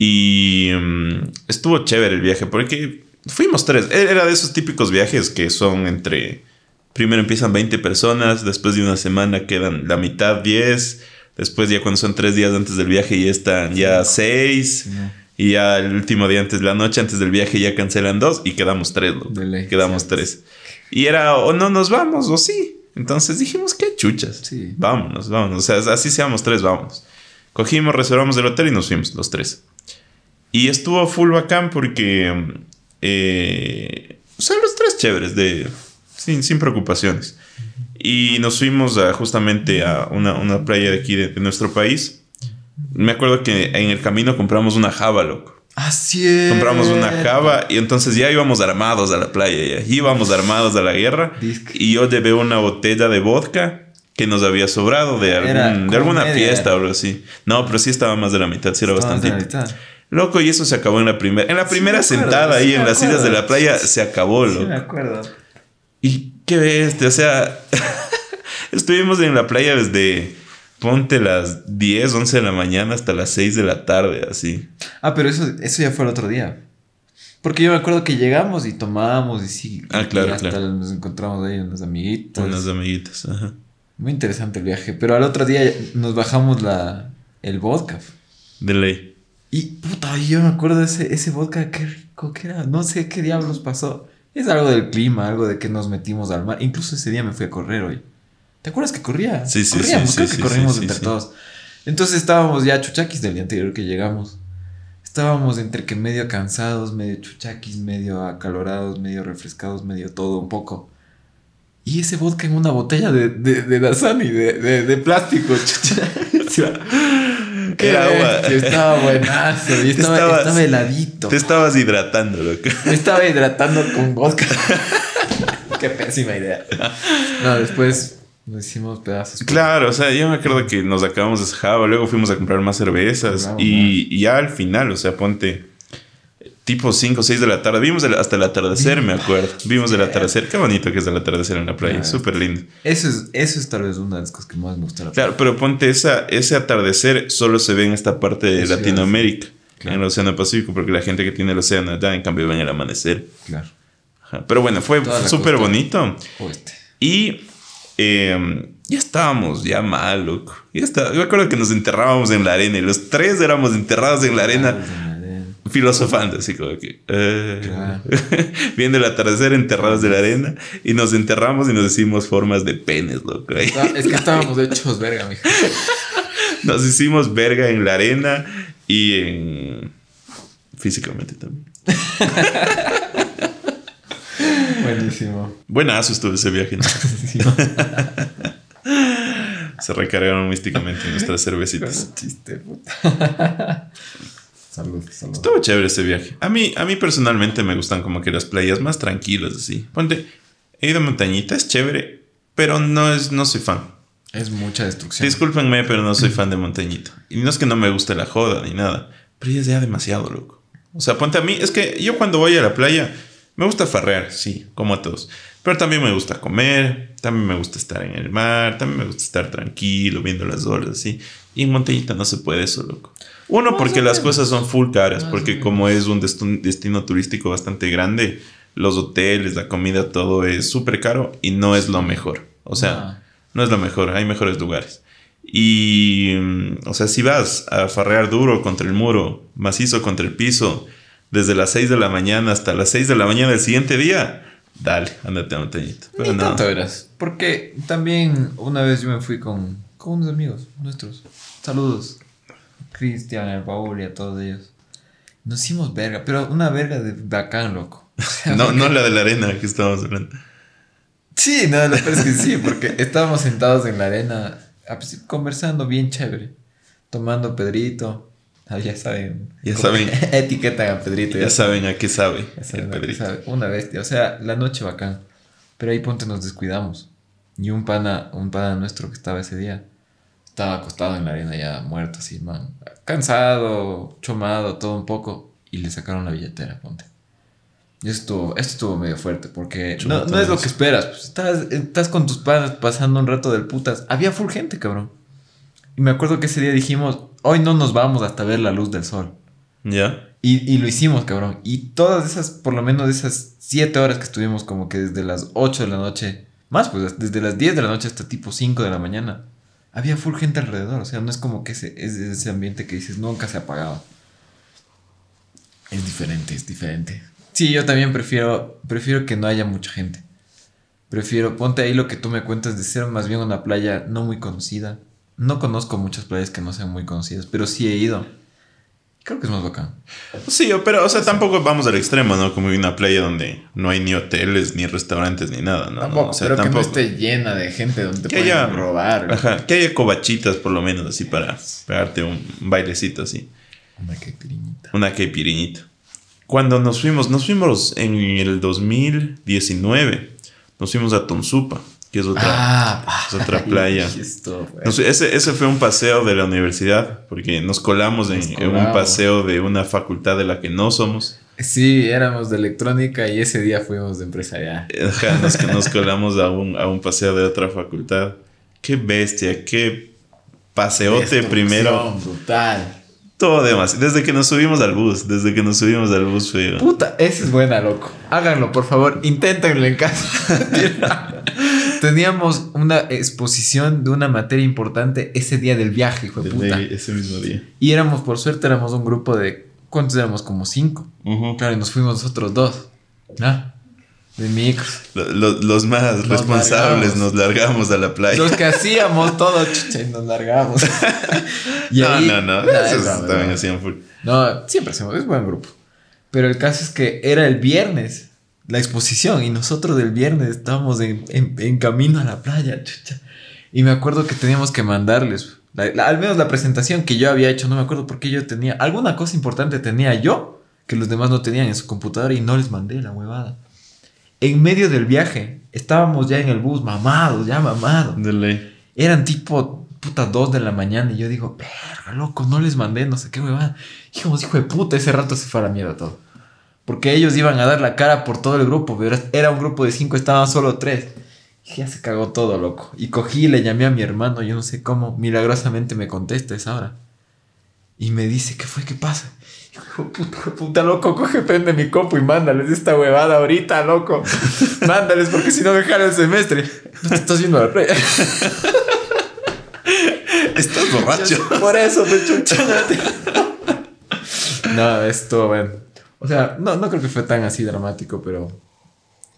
S2: Y mm, estuvo chévere el viaje porque fuimos tres. E- Era de esos típicos viajes que son entre... Primero empiezan 20 personas, después de una semana quedan la mitad 10, después ya cuando son tres días antes del viaje ya están ya 6,
S1: Sí, ¿no?
S2: y ya el último día antes, la noche antes del viaje ya cancelan dos y quedamos tres, loco.
S1: De
S2: Quedamos tres. Y era o no nos vamos o sí. Entonces dijimos, qué chuchas.
S1: Sí.
S2: Vámonos, vámonos. O sea, así seamos tres, vámonos. Cogimos, reservamos el hotel y nos fuimos, los tres. Y estuvo full bacán porque. Eh, o sea, los tres chéveres, de, sin, sin preocupaciones. Y nos fuimos a, justamente a una, una playa de aquí de, de nuestro país. Me acuerdo que en el camino compramos una java, loco.
S1: Así es.
S2: Compramos una java y entonces ya íbamos armados a la playa, ya íbamos armados a la guerra.
S1: Disque.
S2: Y yo llevé una botella de vodka que nos había sobrado de, algún, de alguna
S1: media.
S2: fiesta o algo así. No, pero sí estaba más de la mitad, sí era bastante. Loco, y eso se acabó en la primera. En la
S1: Sí
S2: primera
S1: me acuerdo,
S2: sentada
S1: sí
S2: ahí en las sillas de
S1: acuerdo.
S2: la playa se acabó,
S1: Sí,
S2: loco.
S1: me acuerdo.
S2: Y qué bestia, o sea, estuvimos en la playa desde, ponte las 10, 11 de la mañana hasta las 6 de la tarde, así.
S1: Ah, pero eso, eso ya fue el otro día. Porque yo me acuerdo que llegamos y tomábamos y sí.
S2: Ah, claro,
S1: y hasta
S2: claro.
S1: nos encontramos ahí unos amiguitos.
S2: Unas amiguitas, ajá.
S1: Muy interesante el viaje. Pero al otro día nos bajamos la, el vodka.
S2: De ley.
S1: Y puta, yo me acuerdo de ese, ese vodka, qué rico que era. No sé qué diablos pasó. Es algo del clima, algo de que nos metimos al mar. Incluso ese día me fui a correr hoy. ¿Te acuerdas que corría?
S2: Sí, sí,
S1: Corríamos,
S2: sí,
S1: creo
S2: sí,
S1: que corrimos
S2: sí,
S1: entre todos. Entonces estábamos ya chuchaquis del día anterior que llegamos. Estábamos entre que medio cansados, medio chuchaquis, medio acalorados, medio refrescados, medio todo un poco. Y ese vodka en una botella de, de, de Dasani, de, de, de plástico. Qué
S2: Era agua.
S1: Estaba buenazo. Y estaba,
S2: Estabas-
S1: estaba heladito.
S2: Te estabas hidratando, loco.
S1: Me estaba hidratando con vodka. Qué pésima idea. No, después nos hicimos pedazos.
S2: Claro, o sea, yo me acuerdo que nos acabamos de Java, luego fuimos a comprar más cervezas y ya al final, o sea, ponte tipo 5 o 6 de la tarde, vimos el- hasta el atardecer, me acuerdo. Vimos el atardecer, qué bonito que es el atardecer en la playa,
S1: Claro.
S2: súper lindo.
S1: Eso es, eso es tal vez una de las cosas que más me gusta. la
S2: Claro, pero ponte esa, ese atardecer solo se ve en esta parte de
S1: Eso
S2: Latinoamérica,
S1: Claro.
S2: en el Océano Pacífico, porque la gente que tiene el océano allá, en cambio, ven el amanecer.
S1: Claro.
S2: Ajá. Pero bueno, fue súper bonito.
S1: Oeste.
S2: Y eh, ya estábamos ya mal, loco. Ya está. Yo me acuerdo que nos enterrábamos en la arena y los tres éramos enterrados en la arena,
S1: Claro, en la arena.
S2: Filosofando, así como que. eh,
S1: Claro.
S2: viendo el atardecer enterrados de la arena y nos enterramos y nos decimos formas de penes, loco. ahí.
S1: Ah, Es que estábamos hechos verga, mijo.
S2: Nos hicimos verga en la arena y en. físicamente también.
S1: Buenísimo.
S2: Buenazo estuvo ese viaje. ¿no?
S1: Sí.
S2: Se recargaron místicamente nuestras cervecitas.
S1: Chiste, puta. Salud, salud.
S2: Estuvo chévere ese viaje. A mí, a mí personalmente me gustan como que las playas más tranquilas, así. Ponte, he ido a montañita, es chévere, pero no, es, no soy fan.
S1: Es mucha destrucción.
S2: Discúlpenme, pero no soy fan de montañita. Y no es que no me guste la joda ni nada, pero ya es ya demasiado, loco. O sea, ponte a mí, es que yo cuando voy a la playa, me gusta farrear, sí, como a todos. Pero también me gusta comer, también me gusta estar en el mar, también me gusta estar tranquilo, viendo las olas, así. Y en montañita no se puede eso, loco. Uno, porque las cosas son full caras, porque como es un destino, turístico bastante grande, los hoteles, la comida, todo es súper caro y no es lo mejor. O sea, no es lo mejor, hay mejores lugares. Y, mm, o sea, si vas a farrear duro contra el muro, macizo contra el piso, desde las 6 de la mañana hasta las 6 de la mañana del siguiente día, dale, ándate a montañita. Pero
S1: Ni
S2: no.
S1: tanto. Porque también una vez yo me fui con, con unos amigos nuestros. Saludos. Cristian, el Paul y a todos ellos. Nos hicimos verga, pero una verga de bacán, loco. O sea,
S2: No,
S1: porque-
S2: no la de la arena que estábamos hablando.
S1: Sí, no, lo peor es que sí, porque estábamos sentados en la arena, ah, pues, conversando bien chévere, tomando Pedrito. Ah, ya saben.
S2: Ya saben.
S1: Etiquetan a Pedrito.
S2: Ya saben a qué sabe
S1: Ya
S2: el
S1: saben,
S2: Pedrito.
S1: sabe, Una bestia. O sea, la noche bacán. Pero ahí ponte nos descuidamos. Y un pana, un pana nuestro que estaba ese día, estaba acostado en la arena ya muerto así, man. Cansado, chomado, todo un poco. Y le sacaron la billetera, ponte. Y esto estuvo, esto estuvo medio fuerte porque no, no es lo que esperas. Pues estás, estás con tus panas pasando un rato del putas. Había full gente, cabrón. Y me acuerdo que ese día dijimos, hoy no nos vamos hasta ver la luz del sol.
S2: ¿Ya?
S1: Y, y lo hicimos, cabrón. Y todas esas, por lo menos esas 7 horas que estuvimos como que desde las 8 de la noche, más pues desde las 10 de la noche hasta tipo 5 de la mañana, había full gente alrededor. O sea, no es como que ese, es ese ambiente que dices nunca se apagaba. Es diferente, es diferente. Sí, yo también prefiero, prefiero que no haya mucha gente. Prefiero, ponte ahí lo que tú me cuentas de ser más bien una playa no muy conocida. No conozco muchas playas que no sean muy conocidas, pero sí he ido. Creo que es más bacán.
S2: Sí, pero, o sea, tampoco vamos al extremo, ¿no? Como una playa donde no hay ni hoteles, ni restaurantes, ni nada, ¿no?
S1: Tampoco,
S2: no, o sea,
S1: pero
S2: tampoco.
S1: que no esté llena de gente donde te
S2: haya-
S1: robar.
S2: Ajá, que haya covachitas por lo menos, así para pegarte un bailecito así.
S1: Una caipirinita.
S2: Una caipiriñita. Cuando nos fuimos, nos fuimos en el 2019. Nos fuimos a Tonsupa, que es otra.
S1: Ah,
S2: es otra playa.
S1: Esto, güey.
S2: Nos- ese, ese fue un paseo de la universidad, porque nos colamos en, un paseo de una facultad de la que no somos.
S1: Sí, éramos de electrónica y ese día fuimos de empresarial.
S2: Ajá, nos, nos colamos a un, a un paseo de otra facultad. Qué bestia, qué paseote primero.
S1: Brutal.
S2: Todo demás. Desde que nos subimos al bus, desde que nos subimos al bus fue...
S1: Puta, esa es buena, loco. Háganlo, por favor. Inténtenlo en casa. Teníamos una exposición de una materia importante ese día del viaje, hijo de puta.
S2: ese mismo día.
S1: Y éramos, por suerte, éramos un grupo de. ¿Cuántos éramos? Como cinco. Claro, y nos fuimos nosotros dos. ¿Ah? De micros.
S2: Los, los más
S1: Nos
S2: responsables
S1: largamos.
S2: nos largamos a la playa.
S1: Los que hacíamos todo, chucha, y nos largamos. Y
S2: no,
S1: ahí-
S2: no, no, Esos
S1: es
S2: también hacían full.
S1: No, siempre hacemos, es buen grupo. Pero el caso es que era el viernes la exposición y nosotros del viernes estábamos en, en- en camino a la playa, chucha. Y me acuerdo que teníamos que mandarles, la- la- al menos la presentación que yo había hecho, no me acuerdo por qué yo tenía, alguna cosa importante tenía yo que los demás no tenían en su computadora y no les mandé la huevada. En medio del viaje, estábamos ya en el bus, mamados, ya mamados.
S2: De ley.
S1: Eran tipo puta 2 de la mañana y yo digo, verga, loco, no les mandé no sé qué huevada. Dijimos, hijo de puta, ese rato se fue a la mierda todo. Porque ellos iban a dar la cara por todo el grupo, pero era un grupo de 5, estaban solo 3. Y ya se cagó todo, loco. Y cogí y le llamé a mi hermano, yo no sé cómo, milagrosamente me contesta esa hora. Y me dice, ¿qué fue? ¿Qué pasa? Y de puta, puta, loco, coge, prende mi copo y mándales esta huevada ahorita, loco. mándales porque si no me el semestre. No te estás yendo a la playa.
S2: Estás borracho.
S1: Por eso, me chucha. no, esto, bueno. O sea, no, no creo que fue tan así dramático, pero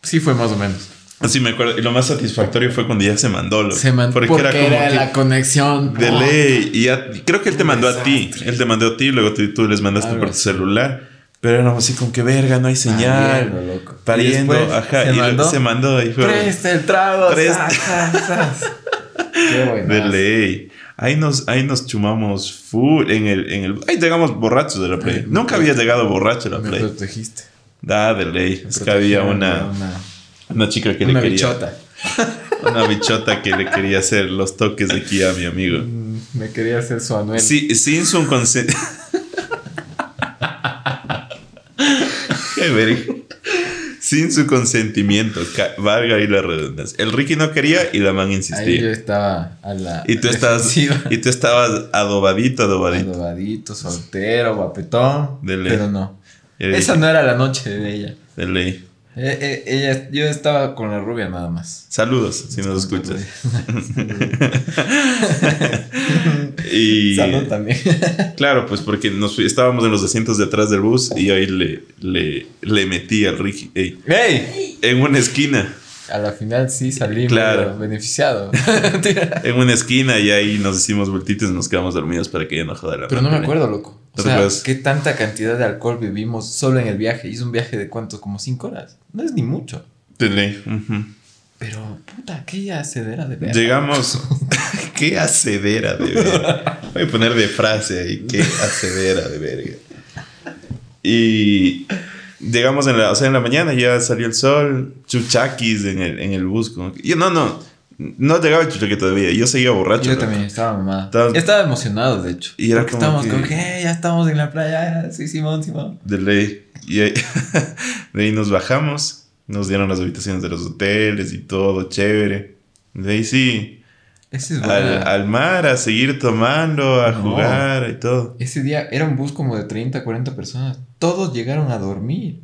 S1: sí fue más o menos.
S2: Así me acuerdo. Y lo más satisfactorio fue cuando ya se mandó.
S1: Se mandó porque, era,
S2: que
S1: la conexión.
S2: De
S1: Oh,
S2: ley. Y ya- creo que él te mandó a ti. Él te mandó a ti, luego tú, tú les mandaste
S1: Algo
S2: por tu celular. Pero éramos así con que verga, no hay señal.
S1: Pariendo, loco.
S2: Pariendo,
S1: Y después
S2: ajá.
S1: se
S2: y
S1: mandó,
S2: se mandó y fue.
S1: Presta el trago.
S2: Presta.
S1: Qué.
S2: De ley. Ahí nos, ahí nos chumamos full en el, en el. Ahí llegamos borrachos de la playa.
S1: Ay,
S2: Nunca había llegado borracho a la
S1: Me
S2: playa.
S1: protegiste.
S2: Da, de ley.
S1: Me
S2: Es que había una,
S1: de una,
S2: una chica que
S1: una
S2: le quería.
S1: bichota.
S2: Una bichota que le quería hacer los toques de aquí a mi amigo.
S1: Mm, Me quería hacer su anuel.
S2: Sí, sin su consentimiento. Qué verga. Sin su consentimiento, valga ahí la redundancia. El Ricky no quería y la man
S1: Ahí yo
S2: insistía.
S1: estaba a la.
S2: Y tú estabas, y tú estabas adobadito, adobadito.
S1: Adobadito, soltero, guapetón.
S2: De ley.
S1: Pero no. Esa no era la noche de ella.
S2: de ley.
S1: Eh, eh, ella, yo estaba con la rubia nada más.
S2: Saludos, si nos escuchas. y
S1: Salud también.
S2: claro, pues porque nos estábamos en los asientos de atrás del bus y ahí le, le, le metí al Ricky ey,
S1: ¡Ey!
S2: en una esquina.
S1: A la final sí salí
S2: Claro.
S1: beneficiado.
S2: En una esquina y ahí nos hicimos vueltitos y nos quedamos dormidos para que ella no joda la
S1: Pero no me
S2: pantalla.
S1: acuerdo, loco. O
S2: ¿No te
S1: sea,
S2: acuerdas?
S1: ¿qué tanta cantidad de alcohol vivimos solo en el viaje? Hizo un viaje de cuánto, como cinco horas. No es ni mucho.
S2: De ley.
S1: Pero, puta, aquella cedera de verga.
S2: Llegamos. qué acedera de verga. Voy a poner de frase ahí. Qué acedera de verga. Y llegamos en la, o sea, en la mañana, ya salió el sol, chuchaquis en el, en el bus. como que- yo, no, no, no llegaba el chuchaque todavía. Yo seguía borracho.
S1: Yo también estaba mamada.
S2: Estaba-
S1: Estaba emocionado, de hecho.
S2: Y era
S1: Porque
S2: como
S1: estábamos
S2: que-
S1: con que "Eh, ya estamos en la playa. Sí, Simón, Simón.
S2: De ley. Y ahí, de ahí nos bajamos. Nos dieron las habitaciones de los hoteles y todo, chévere. De ahí sí,
S1: Ese es
S2: al, al mar, a seguir tomando, a
S1: No.
S2: jugar y todo.
S1: Ese día era un bus como de 30, 40 personas. Todos llegaron a dormir.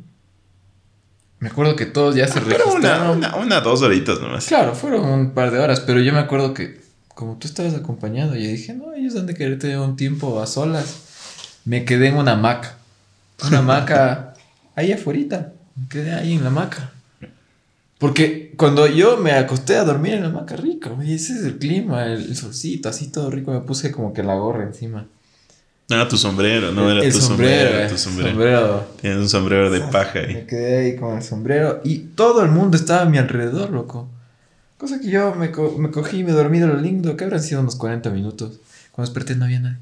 S1: Me acuerdo que todos ya se
S2: Ah, una,
S1: registraron.
S2: una, una, dos horitas nomás.
S1: Claro, fueron un par de horas, pero yo me acuerdo que como tú estabas acompañado, yo dije, no, ellos han de querer tener un tiempo a solas. Me quedé en una hamaca. Una hamaca ahí afuera. Me quedé ahí en la hamaca. Porque cuando yo me acosté a dormir en la hamaca, rico, ese es el clima, el, el solcito, así todo rico, me puse como que la gorra encima.
S2: No, tu sombrero, no era
S1: el
S2: tu
S1: sombrero,
S2: sombrero.
S1: eh,
S2: tu sombrero.
S1: sombrero.
S2: Tienes un sombrero de paja
S1: Me
S2: ahí.
S1: quedé ahí con el sombrero y todo el mundo estaba a mi alrededor, loco. Cosa que yo me, co- me cogí y me dormí de lo lindo, que habrán sido unos 40 minutos. Cuando desperté no había nadie.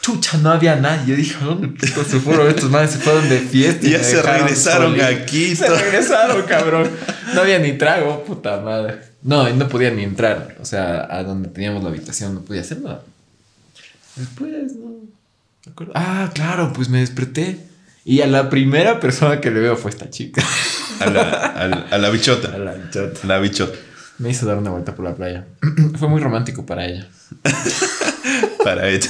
S1: Chucha, no había nadie. Yo dije, ¿a ¿dónde puto se fueron estos manes? Se fueron de fiesta. y
S2: Ya
S1: me
S2: se regresaron
S1: solito.
S2: a Quito.
S1: Se regresaron, cabrón. No había ni trago, puta madre. No, no podía ni entrar. O sea, a donde teníamos la habitación no podía hacer nada. Después, no. me acuerdo. Ah, claro, pues me desperté. Y a la primera persona que le veo fue esta chica.
S2: A la, a la- a la bichota.
S1: A la bichota.
S2: La bichota.
S1: Me hizo dar una vuelta por la playa. Fue muy romántico para ella.
S2: Para ella.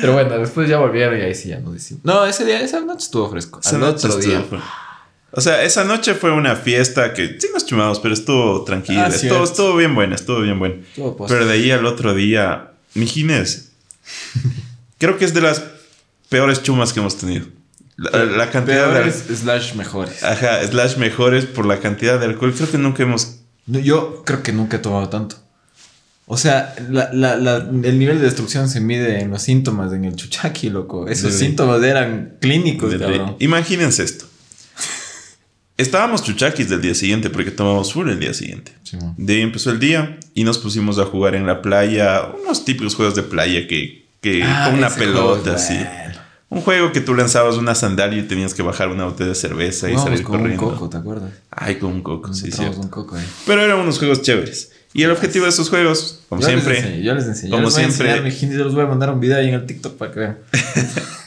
S1: Pero bueno, después ya volvieron y ahí sí ya nos hicimos. No, ese día, esa noche estuvo fresco.
S2: Esa
S1: Al
S2: noche
S1: otro día.
S2: estuvo- O sea, esa noche fue una fiesta que sí nos chumamos, pero estuvo tranquila.
S1: Ah,
S2: estuvo, estuvo bien buena, estuvo bien buena.
S1: Estuvo.
S2: Pero de ahí al otro día, Mijines, creo que es de las peores chumas que hemos tenido. La, la cantidad
S1: Peores
S2: de...
S1: slash mejores.
S2: Ajá, slash mejores por la cantidad de alcohol. Creo que nunca hemos...
S1: No, yo creo que nunca he tomado tanto. O sea, la- la- la- el nivel de destrucción se mide en los síntomas, en el chuchaqui, loco. Esos
S2: Sí.
S1: síntomas eran clínicos,
S2: de-
S1: cabrón.
S2: Imagínense esto. Estábamos chuchaquis del día siguiente porque tomamos full el día siguiente.
S1: Simón.
S2: De ahí empezó el día y nos pusimos a jugar en la playa, unos típicos juegos de playa que, que
S1: Ah,
S2: con una pelota así.
S1: bueno.
S2: Un juego que tú lanzabas una sandalia y tenías que bajar una botella de cerveza y salir
S1: con
S2: corriendo.
S1: un coco, ¿te acuerdas?
S2: Ay, con un coco, sí,
S1: Encontramos
S2: cierto.
S1: un coco ahí.
S2: Pero eran unos juegos chéveres. Y el objetivo de esos juegos, como
S1: Yo les
S2: siempre,
S1: enseñé, yo les enseñé.
S2: como
S1: Yo les voy a
S2: siempre-
S1: enseñar, mijinis, yo les voy a mandar un video ahí en el TikTok para que vean.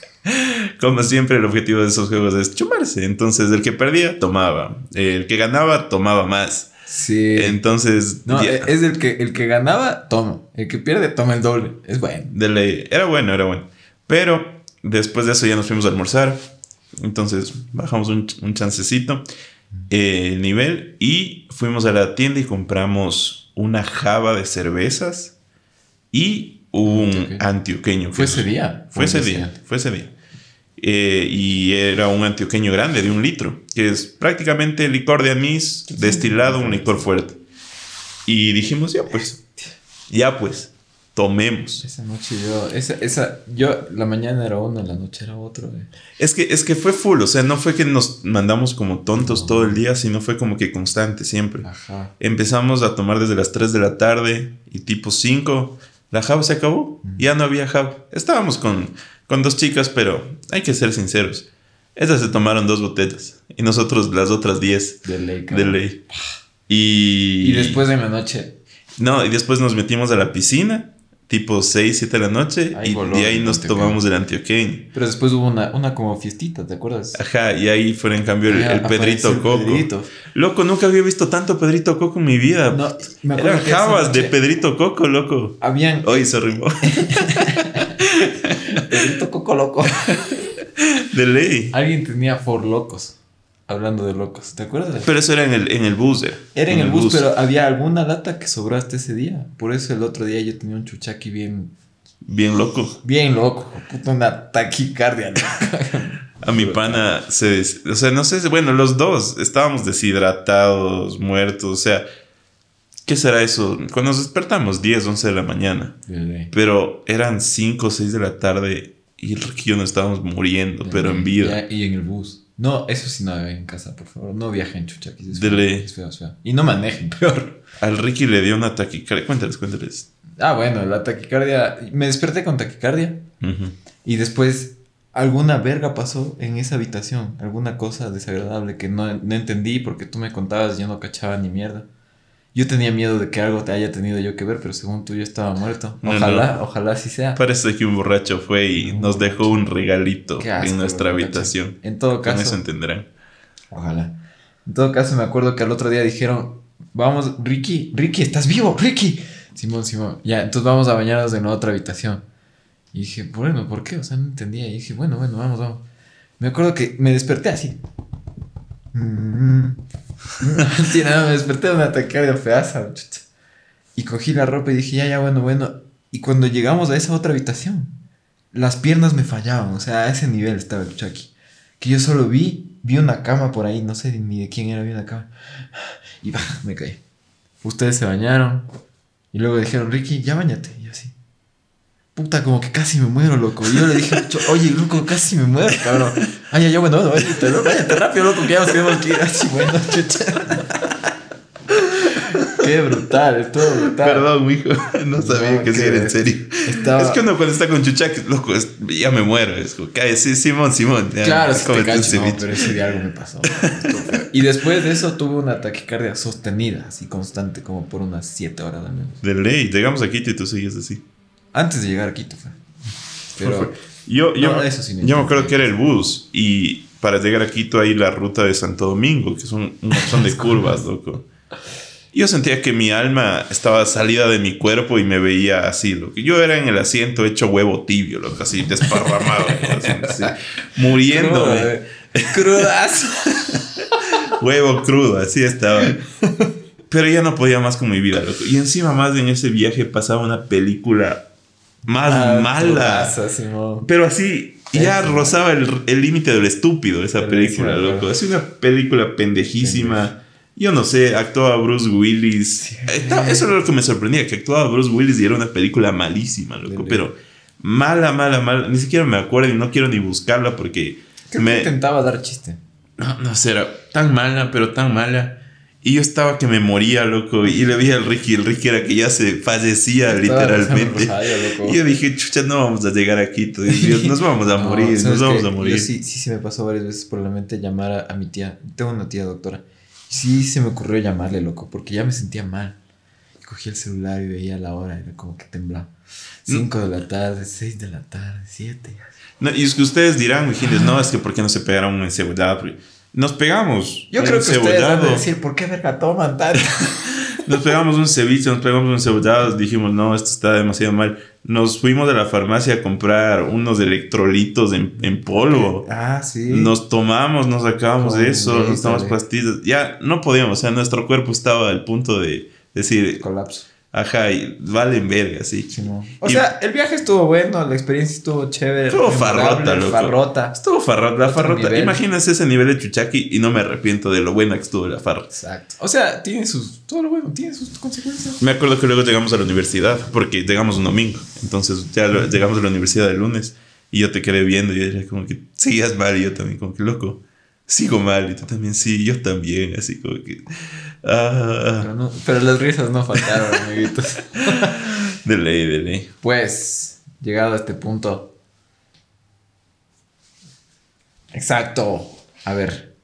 S2: como siempre, el objetivo de esos juegos es chumarse. Entonces, el que perdía, tomaba. El que ganaba, tomaba más.
S1: Sí.
S2: Entonces,
S1: no,
S2: ya-
S1: e- es el que, el que ganaba, toma. El que pierde, toma el doble. Es bueno.
S2: de ley. Era bueno, era bueno. Pero después de eso ya nos fuimos a almorzar. Entonces bajamos un, un chancecito eh, el nivel y fuimos a la tienda y compramos una java de cervezas y un
S1: Antioqueño.
S2: antioqueño.
S1: Fue ese día.
S2: Fue ese día, fue ese día. Eh, y era un antioqueño grande de un litro, que es prácticamente licor de anís destilado, un licor fuerte. Y dijimos, ya pues, ya pues, tomemos.
S1: Esa noche yo, esa, esa, yo, la mañana era uno, la noche era otro. eh.
S2: Es que, es que fue full, o sea, no fue que nos mandamos como tontos todo el día, sino fue como que constante siempre.
S1: Ajá.
S2: Empezamos a tomar desde las 3 de la tarde y tipo 5, la java se acabó, ya no había java. Estábamos con, con dos chicas, pero hay que ser sinceros. Esas se tomaron dos botellas y nosotros las otras 10
S1: De ley,
S2: de
S1: cabrón.
S2: ley. Y,
S1: Y después de la noche,
S2: No, y después nos metimos a la piscina, tipo 6, 7 de la noche,
S1: Ahí
S2: y
S1: voló
S2: de ahí nos tomamos el antioqueño.
S1: pero después hubo una, una como fiestita, ¿te acuerdas?
S2: Ajá, y ahí fue en cambio el, Pedrito
S1: el
S2: Coco.
S1: Pedrito.
S2: Loco, nunca había visto tanto Pedrito Coco en mi vida.
S1: No, me acuerdo
S2: Eran jabas de Pedrito Coco, loco.
S1: Habían
S2: Hoy se rimó.
S1: Pedrito Coco Loco.
S2: de ley.
S1: Alguien tenía For Locos. Hablando de locos, ¿te acuerdas?
S2: Pero eso era en el, en el bus, eh.
S1: Era en el bus, pero había alguna lata que sobró hasta ese día. Por eso el otro día yo tenía un chuchaqui bien,
S2: Bien loco.
S1: bien loco. Puta, una taquicardia. ¿no?
S2: A mi pana se... des- O sea, no sé, bueno, los dos estábamos deshidratados, muertos, o sea... ¿Qué será eso? Cuando nos despertamos, 10, 11 de la mañana. Pero eran 5 o 6 de la tarde y yo nos estábamos muriendo, pero en vida.
S1: Ya, y en el bus. No, eso sí no en casa, por favor. No viajen chuchaquis. Es feo, es feo, es feo. Y no manejen, peor.
S2: Al Ricky le dio una taquicardia. Cuéntales, cuéntales.
S1: Ah, bueno, la taquicardia. Me desperté con taquicardia. Y después alguna verga pasó en esa habitación. Alguna cosa desagradable que no, no entendí porque tú me contabas y yo no cachaba ni mierda. Yo tenía miedo de que algo te haya tenido yo que ver, pero según tú yo estaba muerto. Ojalá,
S2: no.
S1: ojalá sí sea.
S2: Parece que un borracho fue y
S1: Un
S2: nos dejó un regalito
S1: asco,
S2: en nuestra habitación.
S1: En todo
S2: Con eso
S1: caso,
S2: entenderán.
S1: ojalá. En todo caso me acuerdo que al otro día dijeron, vamos, Ricky, Ricky, ¿estás vivo? Ricky. Simón, Simón. Ya, entonces vamos a bañarnos en la otra habitación. Y dije, bueno, ¿por qué? O sea, no entendía. Y dije, bueno, bueno, vamos, vamos. Me acuerdo que me desperté así. Sí, nada, me desperté de una taquicardia feaza. Y cogí la ropa y dije, ya, ya, bueno, bueno. Y cuando llegamos a esa otra habitación, las piernas me fallaban. O sea, a ese nivel estaba el Chucky. Que yo solo vi, vi una cama por ahí, no sé ni de quién era, vi una cama. Y bah, me caí. Ustedes se bañaron. Y luego dijeron, Ricky, ya bañate. Y así. Puta, como que casi me muero, loco. Y yo le dije, "Cho- oye, loco, casi me muero, cabrón. Ay, ya, ya, bueno, bueno, váyate, loco, váyate rápido, loco, que ya nos tenemos que ir así, bueno, chucha. Qué brutal, estuvo brutal.
S2: Perdón, mijo. No sabía
S1: No,
S2: que sí era en serio.
S1: estaba-
S2: Es que uno cuando está con chuchaques, loco, es- ya me muero. Es como, "Cállate, sí, Simón, Simón. ya,
S1: Claro, sí te cacho, no,
S2: ceviche".
S1: pero ese día algo me pasó. Y después de eso tuve una taquicardia sostenida, así constante, como por unas 7 horas al menos.
S2: De ley, llegamos aquí y tú sigues así.
S1: Antes de llegar a Quito fue. Pero
S2: Yo, yo,
S1: No, eso sí no
S2: yo me acuerdo que era el bus y para llegar a Quito hay la ruta de Santo Domingo, que es un, un montón de curvas, loco. Yo sentía que mi alma estaba salida de mi cuerpo y me veía así, lo que yo era en el asiento hecho huevo tibio, lo que así desparramado, así, muriéndome.
S1: Eh. Crudazo.
S2: huevo crudo, así estaba. Pero ya no podía más con mi vida, loco. Y encima más en ese viaje pasaba una película más
S1: Ah,
S2: mala. Pero así, ya
S1: Eso.
S2: rozaba el límite de lo estúpido esa película, loco. Es una película pendejísima. Yo no sé, actuaba Bruce Willis. Esta- Eso era lo que me sorprendía, que actuaba Bruce Willis y era una película malísima, loco.
S1: Dele.
S2: Pero mala, mala, mala. Ni siquiera me acuerdo y no quiero ni buscarla porque
S1: Creo que
S2: me...
S1: intentaba dar chiste.
S2: No, no sé, era tan mala, pero tan mala. Y yo estaba que me moría, loco. Y le vi al Ricky. El Ricky era que ya se fallecía literalmente.
S1: rosario.
S2: Y yo dije, chucha, no vamos a llegar aquí. y yo, Nos vamos a
S1: No,
S2: morir,
S1: ¿sabes
S2: nos vamos a morir.
S1: Yo sí, sí se me pasó varias veces por la mente llamar a, a mi tía. Tengo una tía doctora. Sí se me ocurrió llamarle, loco, porque ya me sentía mal. Cogí el celular y veía la hora, era como que temblaba. 5 de la tarde, 6 de la tarde, 7.
S2: No, y es que ustedes dirán, mijines, no, es que ¿por qué no se pegaron un encebollado? Porque Nos pegamos.
S1: Yo creo que ustedes van a decir, ¿por qué verga toman tanto?
S2: Nos pegamos un ceviche, nos pegamos un encebollado. Dijimos, no, esto está demasiado mal. Nos fuimos de la farmacia a comprar unos electrolitos en, en polvo.
S1: ah, sí.
S2: Nos tomamos, nos sacábamos
S1: Con
S2: de eso, nos tomamos pastillas. Ya no podíamos, o sea, nuestro cuerpo estaba al punto de decir,
S1: Colapso.
S2: Ajá, y valen verga, sí.
S1: Sí, no. O
S2: Y-
S1: sea, el viaje estuvo bueno, la experiencia estuvo chévere.
S2: Estuvo farrota, loco.
S1: Farrota.
S2: Estuvo farrota, la farrota. Imagínense ese nivel de chuchaqui y no me arrepiento de lo buena que estuvo la farra.
S1: Exacto. O sea, tiene sus. Todo lo bueno, tiene sus consecuencias.
S2: Me acuerdo que luego llegamos a la universidad, porque llegamos un domingo. Entonces ya lo- llegamos a la universidad el lunes y yo te quedé viendo y era como que seguías mal y yo también como que loco. Sigo mal y tú también sí, yo también, así como que... Ah,
S1: Pero, no- pero las risas no faltaron, amiguitos.
S2: de ley, de ley.
S1: Pues, llegado a este punto. Exacto. A ver,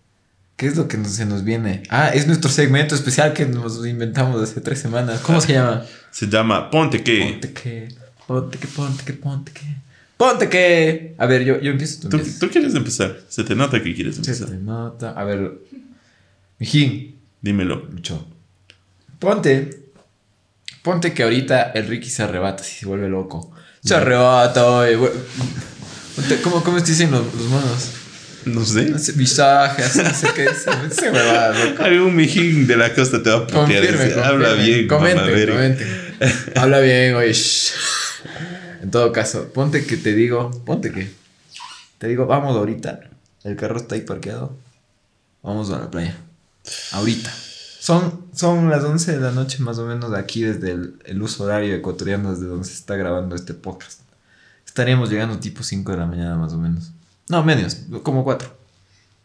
S1: ¿qué es lo que nos- se nos viene? Ah, es nuestro segmento especial que nos inventamos hace tres semanas. ¿Cómo se llama?
S2: Se llama Ponte que...
S1: Ponte que, ponte que, ponte que, ponte que. Ponte que. A ver, yo, yo empiezo. Tú,
S2: ¿Tú,
S1: empiezas.
S2: tú quieres empezar. Se te nota que quieres
S1: Se
S2: empezar.
S1: te nota. A ver, Mijín,
S2: Dímelo.
S1: Lucho. Ponte. Ponte que ahorita el Ricky se arrebata, si se vuelve loco. Se arrebata, oye. vu- Ponte- ¿Cómo, cómo te dicen los, los monos?
S2: No sé.
S1: No sé, visaje, así, no sé qué dicen. Se huevada, loco.
S2: Algún mijín de la costa te va a putear.
S1: Confirme,
S2: Habla bien,
S1: Comenten,
S2: mamaverga".
S1: comenten. Habla bien, oye. En todo caso, ponte que te digo, ponte que. Te digo, vamos ahorita. El carro está ahí parqueado. Vamos a la playa. Ahorita. Son, son las 11 de la noche más o menos aquí desde el, el uso horario ecuatoriano desde donde se está grabando este podcast. Estaríamos llegando tipo 5 de la mañana más o menos. No, menos, como 4.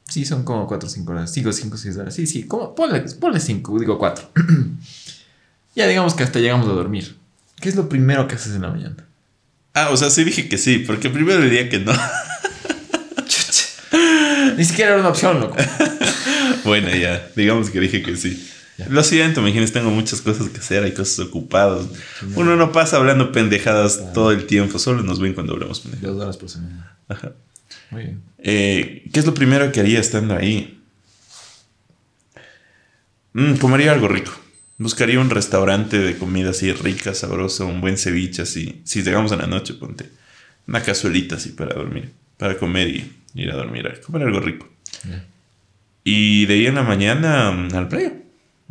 S1: Sí, son como 4 o 5 horas. 5, 5, 6 horas. Sí, sí, como, ponle, ponle 5, digo 4. ya digamos que hasta llegamos a dormir. ¿Qué es lo primero que haces en la mañana?
S2: Ah, o sea, sí dije que sí, porque primero diría que no.
S1: Ni siquiera era una opción, loco.
S2: bueno, ya, digamos que dije que sí.
S1: Ya.
S2: Lo siento, me imagines, tengo muchas cosas que hacer, hay cosas ocupadas. Uno no pasa hablando pendejadas todo el tiempo, solo nos ven cuando hablamos pendejadas.
S1: Dos horas por semana.
S2: Ajá.
S1: Muy bien.
S2: Eh, ¿Qué es lo primero que haría estando ahí? Mm, comería algo rico. Buscaría un restaurante de comida así rica, sabrosa, un buen ceviche así. Si llegamos a la noche, ponte una cazuelita así para dormir, para comer y ir a dormir, a comer algo rico.
S1: Ya.
S2: Y de ahí en la mañana mm, al playa.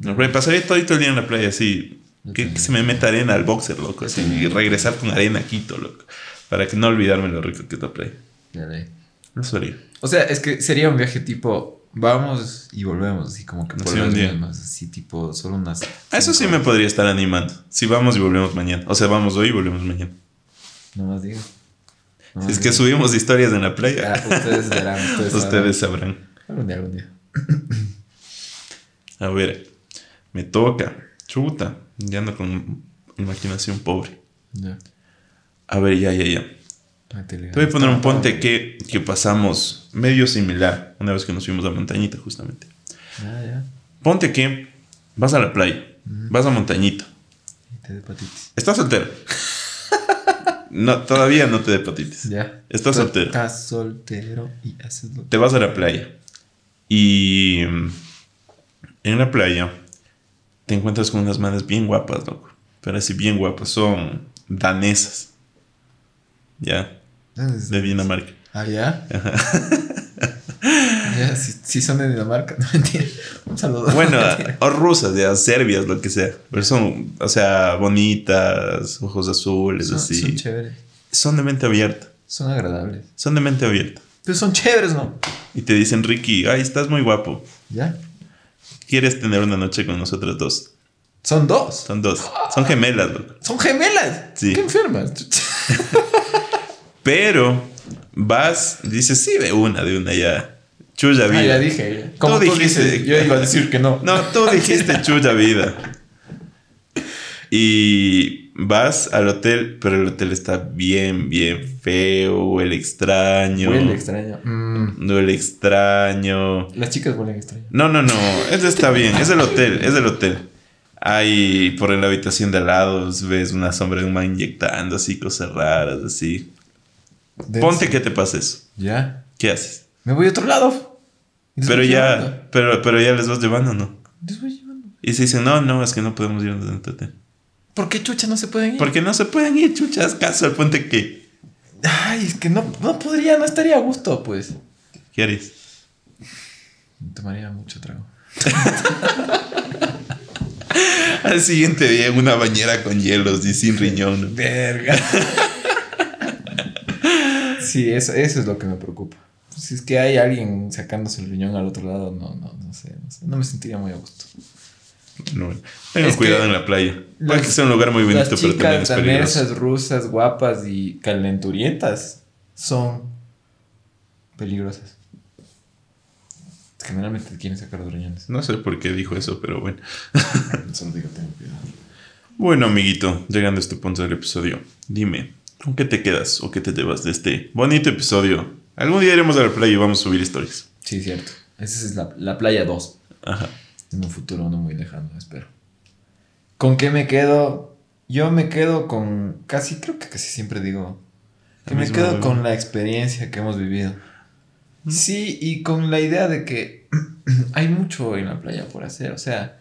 S2: Al playa. Pasaría todo el día en la playa así. Que, que se me meta arena al boxer, loco. Así, y regresar con arena a Quito, loco. Para que no olvidarme lo rico que es la playa. Eso haría.
S1: O sea, es que sería un viaje tipo. Vamos y volvemos, así como que por
S2: Así
S1: las
S2: un día.
S1: mismas, así tipo, solo unas.
S2: A eso sí me podría estar animando. Si vamos y volvemos mañana. O sea, vamos hoy y volvemos mañana.
S1: No más digo. No
S2: Si
S1: más
S2: es que subimos historias en la playa,
S1: Ah, ustedes verán, ustedes,
S2: ustedes
S1: sabrán.
S2: sabrán.
S1: Algún día, algún día.
S2: A ver, me toca. Chuta, ya ando con imaginación pobre.
S1: Ya.
S2: A ver, ya, ya, ya.
S1: Métele
S2: Te voy a poner un ponte que, que pasamos medio similar una vez que nos fuimos a montañita, justamente.
S1: Ya, ya.
S2: Ponte que vas a la playa, vas a montañita.
S1: Y te dé hepatitis.
S2: Estás soltero. No, todavía no te dé hepatitis.
S1: Ya.
S2: Estás soltero.
S1: Estás soltero y haces lo
S2: te vas a la playa y mm, en la playa te encuentras con unas manes bien guapas, loco. Pero así bien guapas. Son danesas. Ya. De Dinamarca.
S1: Ah, ya. ya si, si son de Dinamarca, no mentira. Un saludo.
S2: Bueno, o rusas, ya, serbias, lo que sea. Pero son, o sea, bonitas, ojos azules,
S1: son,
S2: así.
S1: son chéveres.
S2: Son de mente abierta.
S1: Son agradables.
S2: Son de mente abierta.
S1: Pero son chéveres, ¿no?
S2: Y te dicen, Ricky, ay, estás muy guapo.
S1: ¿Ya?
S2: ¿Quieres tener una noche con nosotros dos?
S1: Son dos.
S2: Son dos. Son gemelas, loco.
S1: Son gemelas.
S2: Sí.
S1: Qué enfermas.
S2: Pero vas, dices, sí, de una, de una ya. Chulla
S1: Ah,
S2: vida.
S1: ya dije. Como
S2: Tú
S1: tú,
S2: dijiste-
S1: dices, yo iba a decir que no.
S2: No, tú dijiste chulla vida. Y vas al hotel, pero el hotel está bien, bien feo, huele extraño.
S1: Huele extraño. Mm,
S2: Huele extraño.
S1: Las chicas huelen extraño.
S2: No, no, no, ese está bien, es el hotel, es el hotel. Hay por la habitación de al lado, ves una sombra de un man inyectando así, cosas raras, así. Ponte que te pasa eso.
S1: Ya.
S2: ¿Qué haces?
S1: Me voy a otro lado.
S2: Pero
S1: llevando.
S2: ya, pero, pero ya les vas llevando, ¿no?
S1: Les voy llevando.
S2: Y se dicen, no, no, es que no podemos irnos del hotel.
S1: ¿Por qué chucha no se pueden ir?
S2: Porque no se pueden ir, chuchas, caso al puente que.
S1: Ay, es que no, no podría, no estaría a gusto, pues.
S2: ¿Qué harías?
S1: Tomaría mucho trago.
S2: Al siguiente día en una bañera con hielos y sin riñón.
S1: Verga. sí, eso, eso es lo que me preocupa. Si es que hay alguien sacándose el riñón al otro lado, no, no, no sé, no sé. No me sentiría muy a gusto.
S2: No, tengan cuidado en la playa. Puede que sea un lugar muy bonito,
S1: Las
S2: pero también es peligroso.
S1: danesas, rusas, guapas y calenturientas son peligrosas. Generalmente te quieren sacar los riñones.
S2: No sé por qué dijo eso, pero bueno.
S1: Solo digo, ten cuidado.
S2: Bueno, amiguito, llegando a este punto del episodio, dime, ¿con qué te quedas o qué te llevas de este bonito episodio? Algún día iremos a la playa y vamos a subir historias.
S1: Sí, cierto. Esa es la, la playa 2.
S2: Ajá.
S1: En un futuro no muy lejano, espero. ¿Con qué me quedo? Yo me quedo con casi, creo que casi siempre digo, que me quedo con la experiencia que hemos vivido. Sí, y con la idea de que hay mucho en la playa por hacer, o sea,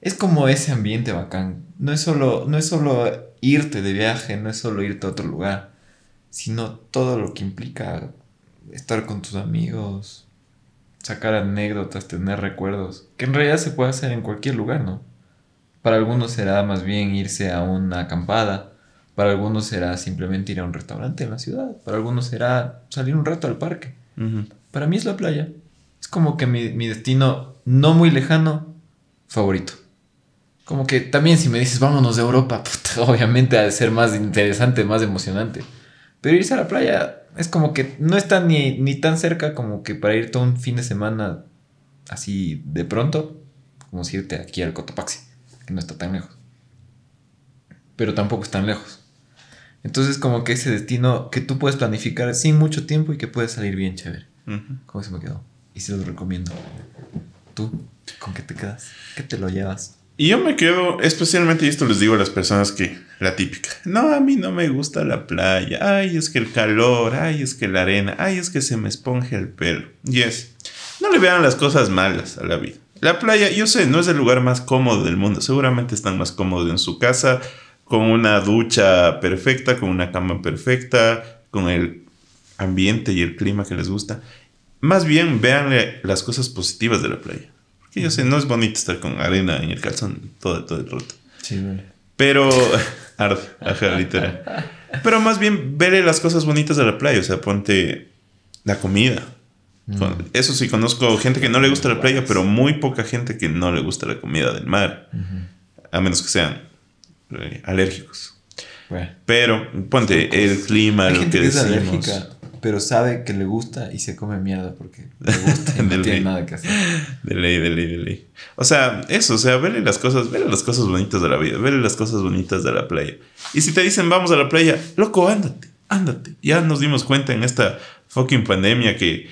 S1: es como ese ambiente bacán. No es solo, no es solo irte de viaje, no es solo irte a otro lugar, sino todo lo que implica estar con tus amigos, sacar anécdotas, tener recuerdos, que en realidad se puede hacer en cualquier lugar, ¿no? Para algunos será más bien irse a una acampada, para algunos será simplemente ir a un restaurante en la ciudad, para algunos será salir un rato al parque. Para mí es la playa. Es como que mi, mi destino no muy lejano favorito. Como que también si me dices vámonos de Europa, puta, obviamente ha de ser más interesante, más emocionante. Pero irse a la playa es como que no está ni, ni tan cerca como que para irte un fin de semana así de pronto, como si irte aquí al Cotopaxi, que no está tan lejos. Pero tampoco es tan lejos. Entonces como que ese destino que tú puedes planificar sin mucho tiempo y que puede salir bien chévere.
S2: Ujú.
S1: ¿Cómo se me quedó? Y se los recomiendo. ¿Tú? ¿Con qué te quedas? ¿Qué te lo llevas?
S2: Y yo me quedo, especialmente, y esto les digo a las personas que, la típica, no, a mí no me gusta la playa, ay, es que el calor, ay, es que la arena, ay, es que se me esponja el pelo. Yes, no le vean las cosas malas a la vida. La playa, yo sé, no es el lugar más cómodo del mundo, seguramente están más cómodos en su casa, con una ducha perfecta, con una cama perfecta, con el ambiente y el clima que les gusta. Más bien, véanle las cosas positivas de la playa. Porque yo sé, no es bonito estar con arena en el calzón todo, todo el rato.
S1: Sí, güey.
S2: Pero. Arde, ajá, literal. Pero más bien, verle las cosas bonitas de la playa. O sea, ponte la comida. Con- Eso sí, conozco gente que no le gusta la playa, pero muy poca gente que no le gusta la comida del mar. A menos que sean eh, alérgicos.
S1: Bueno.
S2: Pero, ponte el clima,
S1: Hay
S2: lo
S1: gente
S2: que
S1: que es
S2: decimos.
S1: alérgica, pero sabe que le gusta y se come mierda porque le gusta y no
S2: ley.
S1: tiene nada que hacer.
S2: De ley, de ley, de ley. O sea, eso, o sea, verle las cosas, verle las cosas bonitas de la vida, verle las cosas bonitas de la playa. Y si te dicen vamos a la playa, loco, ándate, ándate. Ya nos dimos cuenta en esta fucking pandemia que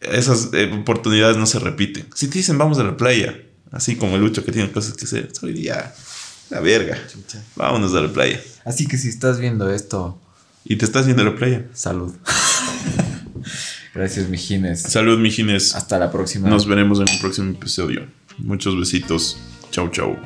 S2: esas eh, oportunidades no se repiten. Si te dicen vamos a la playa, así como el Lucho que tiene cosas que hacer, soy ya, la verga.
S1: Chucha.
S2: Vámonos a la playa.
S1: Así que si estás viendo esto,
S2: Y te estás yendo a la playa.
S1: salud. Gracias, mijines.
S2: Salud, mijines.
S1: Hasta la próxima.
S2: Nos veremos en un próximo episodio. Muchos besitos. Chau, chau.